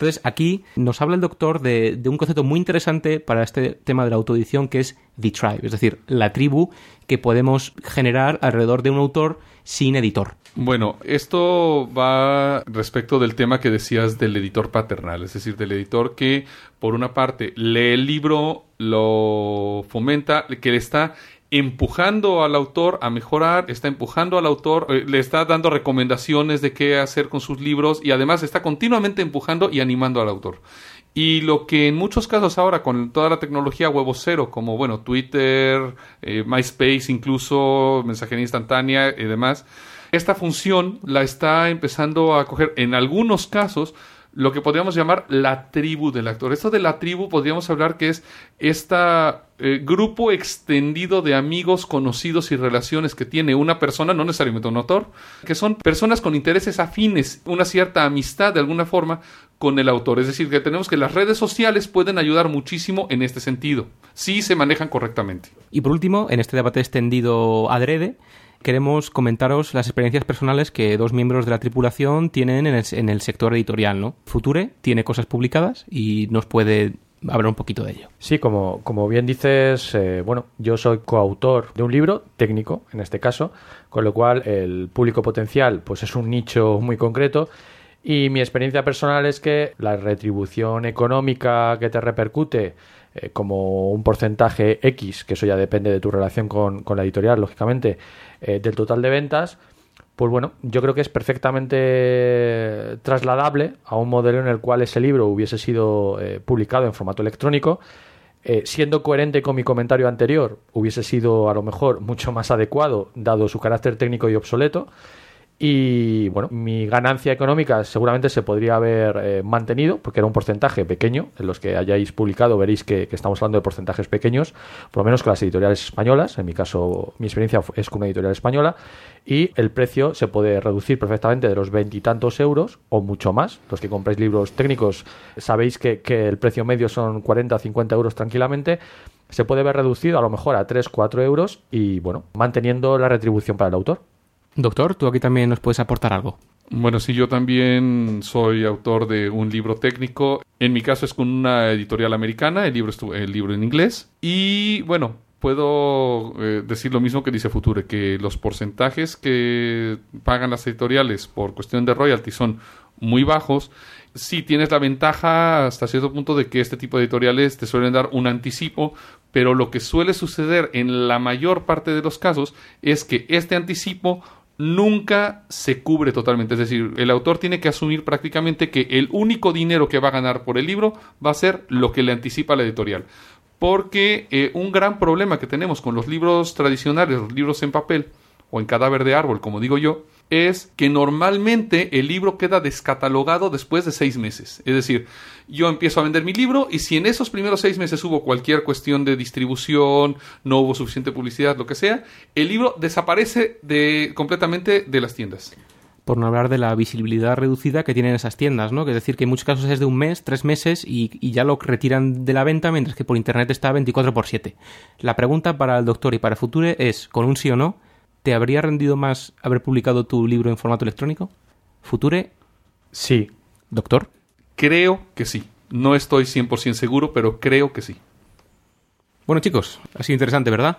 Entonces aquí nos habla el doctor de, un concepto muy interesante para este tema de la autoedición que es the tribe, es decir, la tribu que podemos generar alrededor de un autor sin editor. Bueno, esto va respecto del tema que decías del editor paternal, es decir, del editor que, por una parte, lee el libro, lo fomenta, que le está empujando al autor a mejorar, está empujando al autor, eh, le está dando recomendaciones de qué hacer con sus libros y además está continuamente empujando y animando al autor. Y lo que en muchos casos ahora con toda la tecnología huevo cero, como bueno, Twitter, eh, MySpace incluso, mensajería instantánea y demás, esta función la está empezando a coger en algunos casos lo que podríamos llamar la tribu del actor. Esto de la tribu podríamos hablar que es este grupo extendido de amigos, conocidos y relaciones que tiene una persona, no necesariamente un autor, que son personas con intereses afines, una cierta amistad de alguna forma con el autor. Es decir, que tenemos que las redes sociales pueden ayudar muchísimo en este sentido, si se manejan correctamente. Y por último, en este debate extendido adrede, queremos comentaros las experiencias personales que dos miembros de la tripulación tienen en el, en el sector editorial, ¿no? Future tiene cosas publicadas y nos puede hablar un poquito de ello. Sí, como, como bien dices, eh, bueno, yo soy coautor de un libro técnico, en este caso, con lo cual el público potencial pues es un nicho muy concreto y mi experiencia personal es que la retribución económica que te repercute eh, como un porcentaje X, que eso ya depende de tu relación con, con la editorial, lógicamente, eh, del total de ventas, pues bueno, yo creo que es perfectamente trasladable a un modelo en el cual ese libro hubiese sido eh, publicado en formato electrónico Eh, siendo coherente con mi comentario anterior, hubiese sido a lo mejor mucho más adecuado, dado su carácter técnico y obsoleto. Y bueno, mi ganancia económica seguramente se podría haber eh, mantenido, porque era un porcentaje pequeño. En los que hayáis publicado veréis que, estamos hablando de porcentajes pequeños, por lo menos con las editoriales españolas. En mi caso, mi experiencia es con una editorial española. Y el precio se puede reducir perfectamente de los veintitantos euros o mucho más. Los que compráis libros técnicos sabéis que, el precio medio son 40 o 50 euros tranquilamente. Se puede ver reducido a lo mejor a 3 4 euros y bueno, manteniendo la retribución para el autor. Doctor, tú aquí también nos puedes aportar algo. Bueno, sí, yo también soy autor de un libro técnico. En mi caso es con una editorial americana, el libro, el libro en inglés. Y bueno, puedo eh, decir lo mismo que dice Future, que los porcentajes que pagan las editoriales por cuestión de royalty son muy bajos. Sí, tienes la ventaja hasta cierto punto de que este tipo de editoriales te suelen dar un anticipo, pero lo que suele suceder en la mayor parte de los casos es que este anticipo nunca se cubre totalmente. Es decir, el autor tiene que asumir prácticamente que el único dinero que va a ganar por el libro va a ser lo que le anticipa la editorial. Porque eh, un gran problema que tenemos con los libros tradicionales, los libros en papel o en cadáver de árbol, como digo yo, es que normalmente el libro queda descatalogado después de seis meses. Es decir, yo empiezo a vender mi libro y si en esos primeros seis meses hubo cualquier cuestión de distribución, no hubo suficiente publicidad, lo que sea, el libro desaparece de, completamente de las tiendas. Por no hablar de la visibilidad reducida que tienen esas tiendas, ¿no? Que es decir, que en muchos casos es de un mes, tres meses y, ya lo retiran de la venta, mientras que por internet está 24 por 7. La pregunta para el doctor y para Future es, con un sí o no, ¿te habría rendido más haber publicado tu libro en formato electrónico? Future, Sí, doctor. Creo que sí. No estoy 100% seguro, pero creo que sí. Bueno, chicos, ha sido interesante, ¿verdad?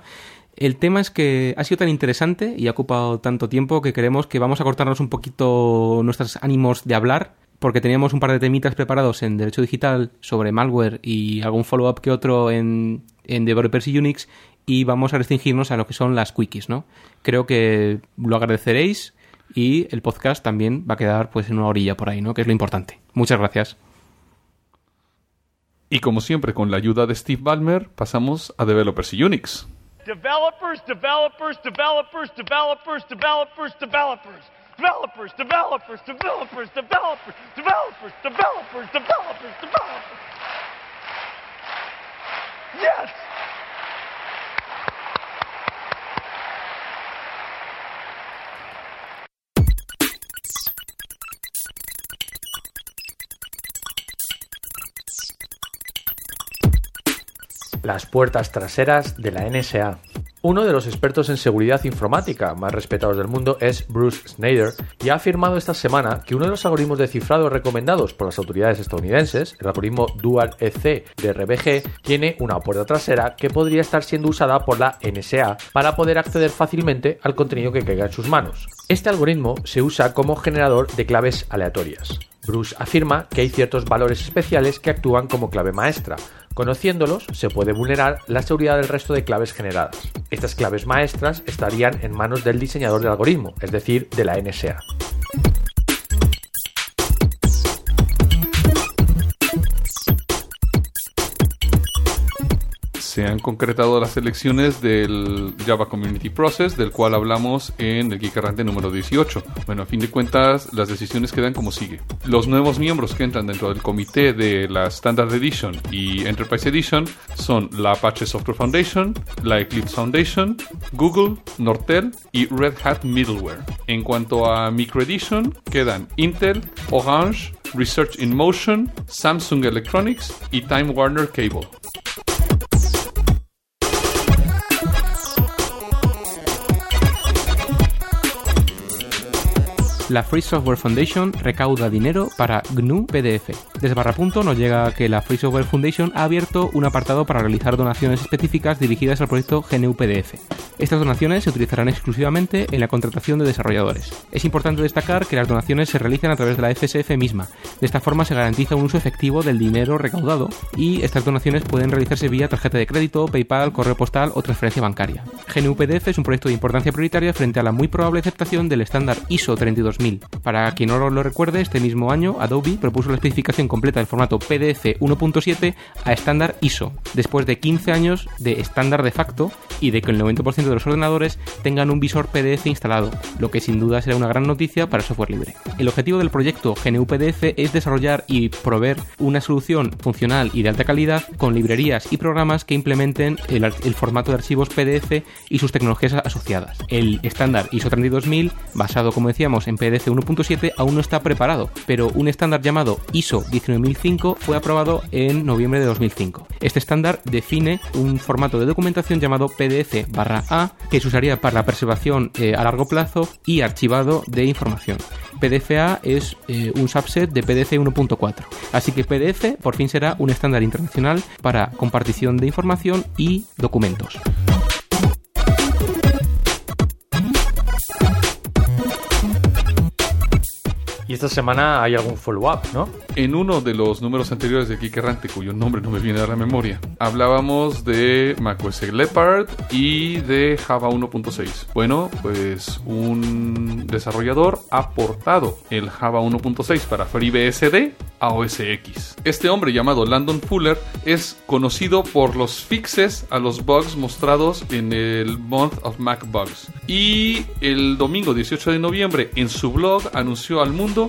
El tema es que ha sido tan interesante y ha ocupado tanto tiempo que queremos que vamos a cortarnos un poquito nuestros ánimos de hablar, porque teníamos un par de temitas preparados en Derecho Digital sobre malware y algún follow-up que otro en, en Developers y Unix, y vamos a restringirnos a lo que son las quickies, ¿no? Creo que lo agradeceréis y el podcast también va a quedar pues en una orilla por ahí, ¿no? Que es lo importante. Muchas gracias. Y como siempre, con la ayuda de Steve Ballmer, pasamos a Developers y Unix. Developers, developers, developers, developers, developers, developers. Developers, developers, developers, developers, developers, developers, developers, developers. Yes! Las puertas traseras de la NSA. Uno de los expertos en seguridad informática más respetados del mundo es Bruce Snyder y ha afirmado esta semana que uno de los algoritmos de cifrado recomendados por las autoridades estadounidenses, el algoritmo Dual EC de RBG, tiene una puerta trasera que podría estar siendo usada por la NSA para poder acceder fácilmente al contenido que caiga en sus manos. Este algoritmo se usa como generador de claves aleatorias. Bruce afirma que hay ciertos valores especiales que actúan como clave maestra. Conociéndolos, se puede vulnerar la seguridad del resto de claves generadas. Estas claves maestras estarían en manos del diseñador del algoritmo, es decir, de la NSA. Se han concretado las elecciones del Java Community Process, del cual hablamos en el Geek Errante número 18. Bueno, a fin de cuentas, las decisiones quedan como sigue. Los nuevos miembros que entran dentro del comité de la Standard Edition y Enterprise Edition son la Apache Software Foundation, la Eclipse Foundation, Google, Nortel y Red Hat Middleware. En cuanto a Micro Edition, quedan Intel, Orange, Research in Motion, Samsung Electronics y Time Warner Cable. La Free Software Foundation recauda dinero para GNU PDF. Desde Barrapunto nos llega que la Free Software Foundation ha abierto un apartado para realizar donaciones específicas dirigidas al proyecto GNU PDF. Estas donaciones se utilizarán exclusivamente en la contratación de desarrolladores. Es importante destacar que las donaciones se realizan a través de la FSF misma. De esta forma se garantiza un uso efectivo del dinero recaudado y estas donaciones pueden realizarse vía tarjeta de crédito, PayPal, correo postal o transferencia bancaria. GNU PDF es un proyecto de importancia prioritaria frente a la muy probable aceptación del estándar ISO 32000 2000. Para quien no lo recuerde, este mismo año Adobe propuso la especificación completa del formato PDF 1.7 a estándar ISO, después de 15 años de estándar de facto y de que el 90% de los ordenadores tengan un visor PDF instalado, lo que sin duda será una gran noticia para el software libre. El objetivo del proyecto GNU PDF es desarrollar y proveer una solución funcional y de alta calidad con librerías y programas que implementen el, el formato de archivos PDF y sus tecnologías asociadas. El estándar ISO 32000, basado como decíamos en PDF 1.7, aún no está preparado, pero un estándar llamado ISO 19005 fue aprobado en noviembre de 2005. Este estándar define un formato de documentación llamado PDF barra A que se usaría para la preservación eh, a largo plazo y archivado de información. PDFA es eh, un subset de PDF 1.4. Así que PDF por fin será un estándar internacional para compartición de información y documentos. Y esta semana hay algún follow-up, ¿no? En uno de los números anteriores de Geek Errante, cuyo nombre no me viene a la memoria, hablábamos de macOS Leopard y de Java 1.6. Bueno, pues un desarrollador ha portado el Java 1.6 para FreeBSD a OS X. Este hombre llamado Landon Fuller es conocido por los fixes a los bugs mostrados en el Month of Mac Bugs. Y el domingo 18 de noviembre en su blog anunció al mundo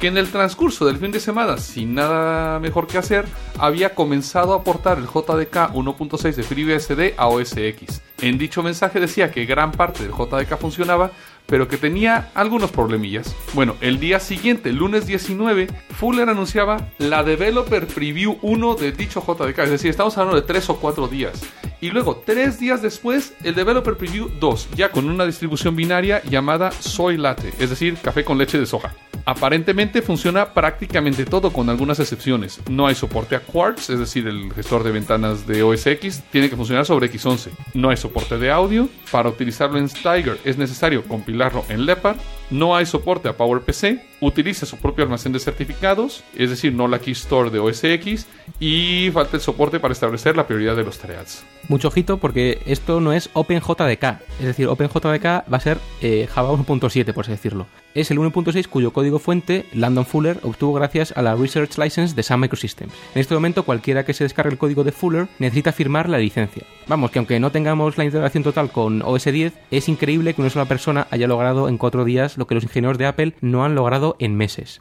que en el transcurso del fin de semana, sin nada mejor que hacer, había comenzado a aportar el JDK 1.6 de FreeBSD a OS X. En dicho mensaje decía que gran parte del JDK funcionaba, pero que tenía algunos problemillas. Bueno, el día siguiente, lunes 19, Fuller anunciaba la Developer Preview 1 de dicho JDK, es decir, estamos hablando de 3 o 4 días. Y luego, 3 días después, el Developer Preview 2, ya con una distribución binaria llamada Soy Latte, es decir, café con leche de soja. Aparentemente funciona prácticamente todo con algunas excepciones. No hay soporte a Quartz, es decir, el gestor de ventanas de OS X tiene que funcionar sobre X11. No hay soporte de audio. Para utilizarlo en Steiger es necesario compilarlo en Leopard. No hay soporte a PowerPC. Utiliza su propio almacén de certificados, es decir, no la Key Store de OS X. Y falta el soporte para establecer la prioridad de los threads. Mucho ojito porque esto no es OpenJDK, es decir, OpenJDK va a ser eh, Java 1.7, por así decirlo. Es el 1.6 cuyo código fuente Landon Fuller obtuvo gracias a la Research License de Sun Microsystems. En este momento, cualquiera que se descargue el código de Fuller necesita firmar la licencia. Vamos, que aunque no tengamos la integración total con OS 10, es increíble que una sola persona haya logrado en cuatro días lo que los ingenieros de Apple no han logrado en meses.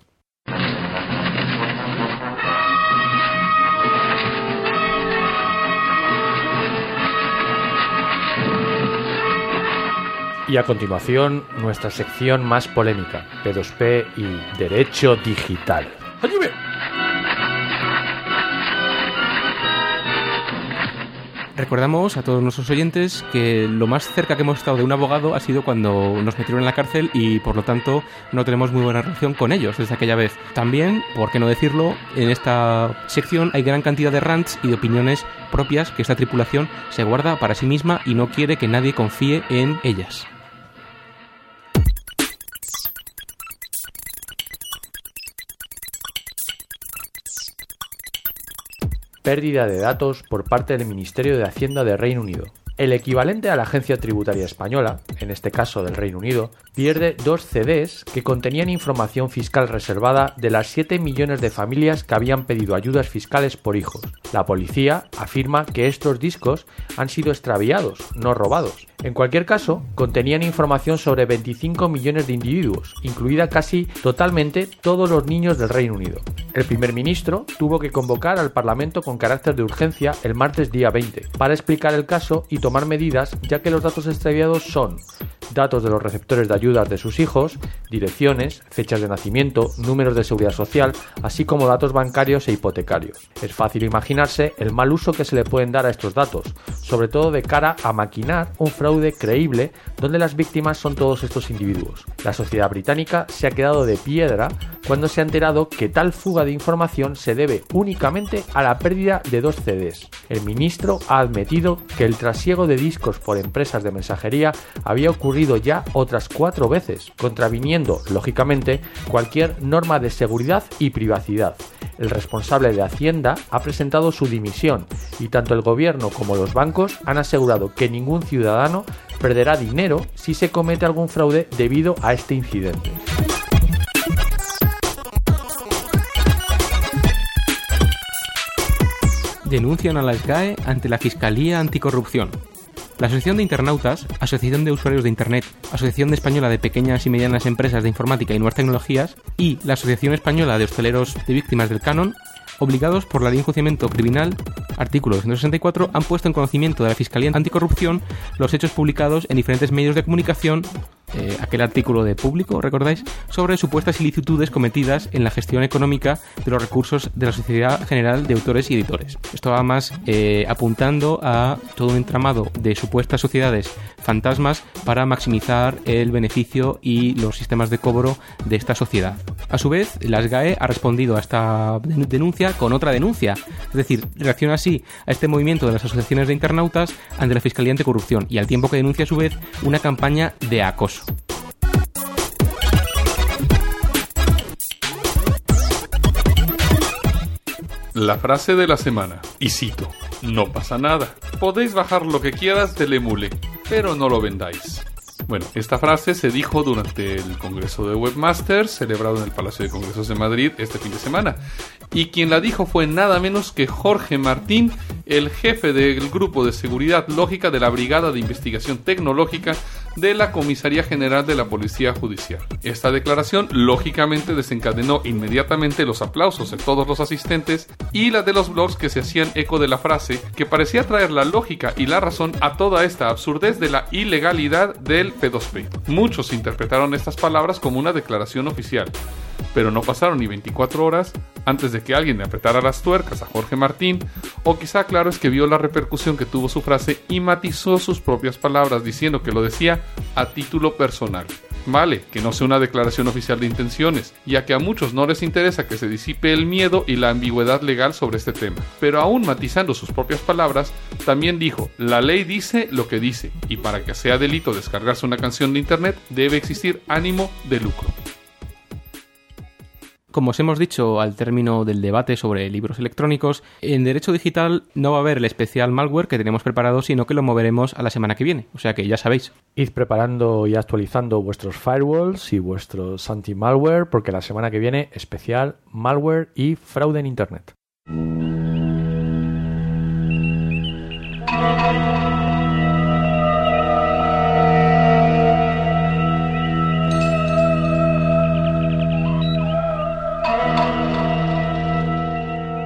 Y a continuación, nuestra sección más polémica, P2P y Derecho Digital. ¡Ayúdame! Recordamos a todos nuestros oyentes que lo más cerca que hemos estado de un abogado ha sido cuando nos metieron en la cárcel y por lo tanto no tenemos muy buena relación con ellos desde aquella vez. También, por qué no decirlo, en esta sección hay gran cantidad de rants y de opiniones propias que esta tripulación se guarda para sí misma y no quiere que nadie confíe en ellas. Pérdida de datos por parte del Ministerio de Hacienda de Reino Unido. El equivalente a la agencia tributaria española, en este caso del Reino Unido, pierde dos CDs que contenían información fiscal reservada de las 7 millones de familias que habían pedido ayudas fiscales por hijos. La policía afirma que estos discos han sido extraviados, no robados. En cualquier caso, contenían información sobre 25 millones de individuos, incluida casi totalmente todos los niños del Reino Unido. El primer ministro tuvo que convocar al Parlamento con carácter de urgencia el martes día 20 para explicar el caso y tomar medidas ya que los datos extraviados son datos de los receptores de ayudas de sus hijos, direcciones, fechas de nacimiento, números de seguridad social, así como datos bancarios e hipotecarios. Es fácil imaginarse el mal uso que se le pueden dar a estos datos, sobre todo de cara a maquinar un fraude creíble donde las víctimas son todos estos individuos. La sociedad británica se ha quedado de piedra cuando se ha enterado que tal fuga de información se debe únicamente a la pérdida de dos CDs. El ministro ha admitido que el trasiego de discos por empresas de mensajería había ocurrido ocurrido ya otras cuatro veces, contraviniendo, lógicamente, cualquier norma de seguridad y privacidad. El responsable de Hacienda ha presentado su dimisión y tanto el gobierno como los bancos han asegurado que ningún ciudadano perderá dinero si se comete algún fraude debido a este incidente. Denuncian a la SGAE ante la Fiscalía Anticorrupción. La Asociación de Internautas, Asociación de Usuarios de Internet, Asociación Española de Pequeñas y Medianas Empresas de Informática y Nuevas Tecnologías y la Asociación Española de Hosteleros de Víctimas del Canon, obligados por la ley de enjuiciamiento criminal, artículo 264, han puesto en conocimiento de la Fiscalía Anticorrupción los hechos publicados en diferentes medios de comunicación eh, aquel artículo de público, ¿recordáis? Sobre supuestas ilicitudes cometidas en la gestión económica de los recursos de la Sociedad General de Autores y Editores. Esto va más eh, apuntando a todo un entramado de supuestas sociedades fantasmas para maximizar el beneficio y los sistemas de cobro de esta sociedad. A su vez, la SGAE ha respondido a esta denuncia con otra denuncia, es decir, reacciona así a este movimiento de las asociaciones de internautas ante la Fiscalía Anticorrupción y al tiempo que denuncia a su vez una campaña de acoso. La frase de la semana, y cito, no pasa nada, podéis bajar lo que quieras del emule, pero no lo vendáis. Bueno, esta frase se dijo durante el Congreso de Webmasters celebrado en el Palacio de Congresos de Madrid este fin de semana. Y quien la dijo fue nada menos que Jorge Martín, el jefe del Grupo de Seguridad Lógica de la Brigada de Investigación Tecnológica de la Comisaría General de la Policía Judicial. Esta declaración lógicamente desencadenó inmediatamente los aplausos de todos los asistentes y la de los blogs que se hacían eco de la frase que parecía traer la lógica y la razón a toda esta absurdez de la ilegalidad del P2P. Muchos interpretaron estas palabras como una declaración oficial, pero no pasaron ni 24 horas antes de que alguien le apretara las tuercas a Jorge Martín, o quizá claro es que vio la repercusión que tuvo su frase y matizó sus propias palabras diciendo que lo decía a título personal. Vale, que no sea una declaración oficial de intenciones, ya que a muchos no les interesa que se disipe el miedo y la ambigüedad legal sobre este tema. Pero aún matizando sus propias palabras, también dijo, la ley dice lo que dice, y para que sea delito descargarse una canción de internet debe existir ánimo de lucro. Como os hemos dicho al término del debate sobre libros electrónicos, en derecho digital no va a haber el especial malware que tenemos preparado, sino que lo moveremos a la semana que viene. O sea que ya sabéis. Id preparando y actualizando vuestros firewalls y vuestros anti-malware, porque la semana que viene especial malware y fraude en Internet.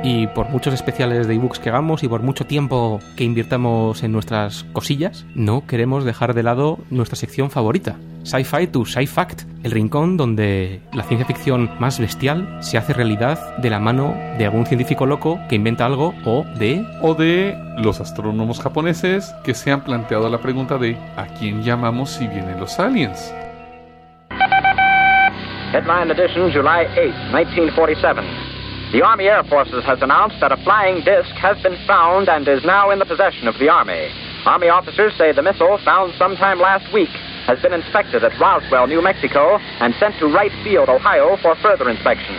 Y por muchos especiales de ebooks que hagamos y por mucho tiempo que invirtamos en nuestras cosillas, no queremos dejar de lado nuestra sección favorita, Sci-Fi to Sci-Fact, el rincón donde la ciencia ficción más bestial se hace realidad de la mano de algún científico loco que inventa algo o de... O de los astrónomos japoneses que se han planteado la pregunta de ¿a quién llamamos si vienen los aliens? Headline edition, July 8, 1947. The Army Air Forces has announced that a flying disc has been found and is now in the possession of the Army. Army officers say the missile, found sometime last week, has been inspected at Roswell, New Mexico, and sent to Wright Field, Ohio, for further inspection.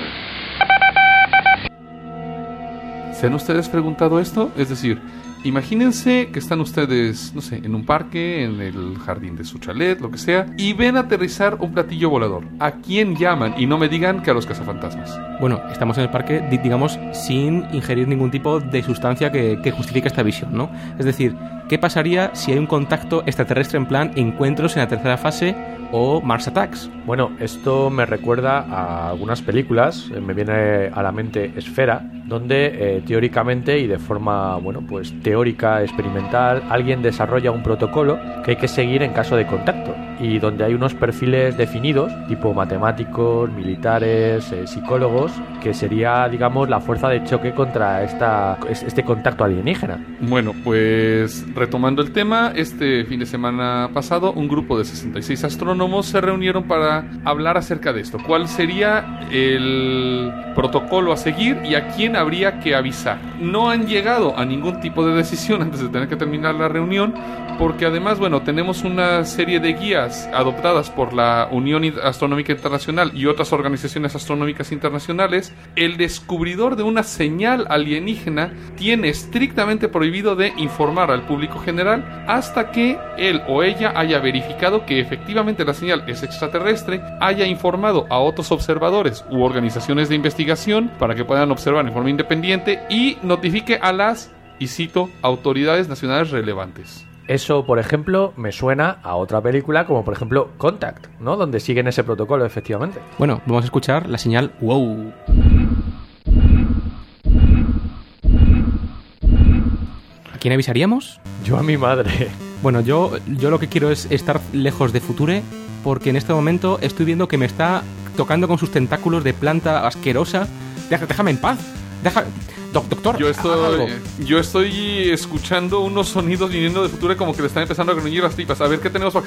¿Se han ustedes preguntado esto? Es decir, Imagínense que están ustedes, no sé, en un parque, en el jardín de su chalet, lo que sea, y ven aterrizar un platillo volador. ¿A quién llaman? Y no me digan que a los cazafantasmas. Bueno, estamos en el parque, di- digamos, sin ingerir ningún tipo de sustancia que, que justifique esta visión, ¿no? Es decir, ¿qué pasaría si hay un contacto extraterrestre en plan encuentros en la tercera fase o Mars Attacks? Bueno, esto me recuerda a algunas películas, eh, me viene a la mente Esfera, donde eh, teóricamente y de forma, bueno, pues teórica, experimental, alguien desarrolla un protocolo que hay que seguir en caso de contacto y donde hay unos perfiles definidos, tipo matemáticos, militares, eh, psicólogos, que sería, digamos, la fuerza de choque contra esta, es- este contacto alienígena. Bueno, pues retomando el tema, este fin de semana pasado un grupo de 66 astrónomos se reunieron para hablar acerca de esto. ¿Cuál sería el protocolo a seguir y a quién habría que avisar? No han llegado a ningún tipo de decisión antes de tener que terminar la reunión porque además, bueno, tenemos una serie de guías adoptadas por la Unión Astronómica Internacional y otras organizaciones astronómicas internacionales, el descubridor de una señal alienígena tiene estrictamente prohibido de informar al público general hasta que él o ella haya verificado que efectivamente la señal es extraterrestre, haya informado a otros observadores u organizaciones de investigación para que puedan observar en forma independiente y notifique a las, y cito, autoridades nacionales relevantes. Eso, por ejemplo, me suena a otra película como por ejemplo Contact, ¿no? Donde siguen ese protocolo, efectivamente. Bueno, vamos a escuchar la señal wow. Quién avisaríamos? Yo a mi madre. Bueno, yo, yo lo que quiero es estar lejos de Future porque en este momento estoy viendo que me está tocando con sus tentáculos de planta asquerosa. Deja- Déjame en paz. Deja... Doc- doctor, Yo estoy, yo estoy escuchando unos sonidos viniendo de futuro como que le están empezando a gruñir las tripas. A ver qué tenemos por...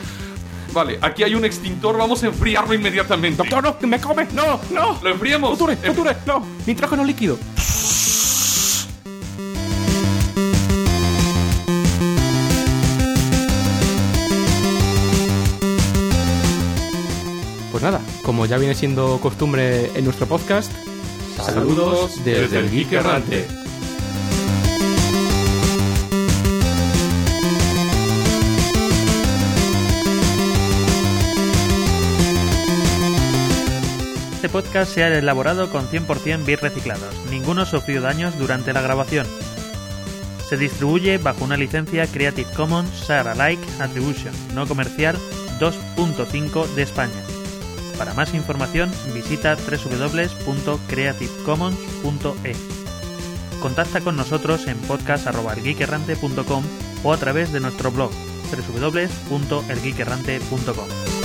Vale, aquí hay un extintor, vamos a enfriarlo inmediatamente. Doctor, no, que me come. No, no. Lo enfriamos. Future, Em- Future, no. Nitrógeno líquido. Pues nada, como ya viene siendo costumbre en nuestro podcast, saludos desde el Geek Errante. Este podcast se ha elaborado con 100% bits reciclados. Ninguno sufrió daños durante la grabación. Se distribuye bajo una licencia Creative Commons Share Alike Attribution no comercial 2.5 de España. Para más información visita www.creativecommons.e. Contacta con nosotros en podcast.geekerrante.com o a través de nuestro blog www.elgeekerrante.com.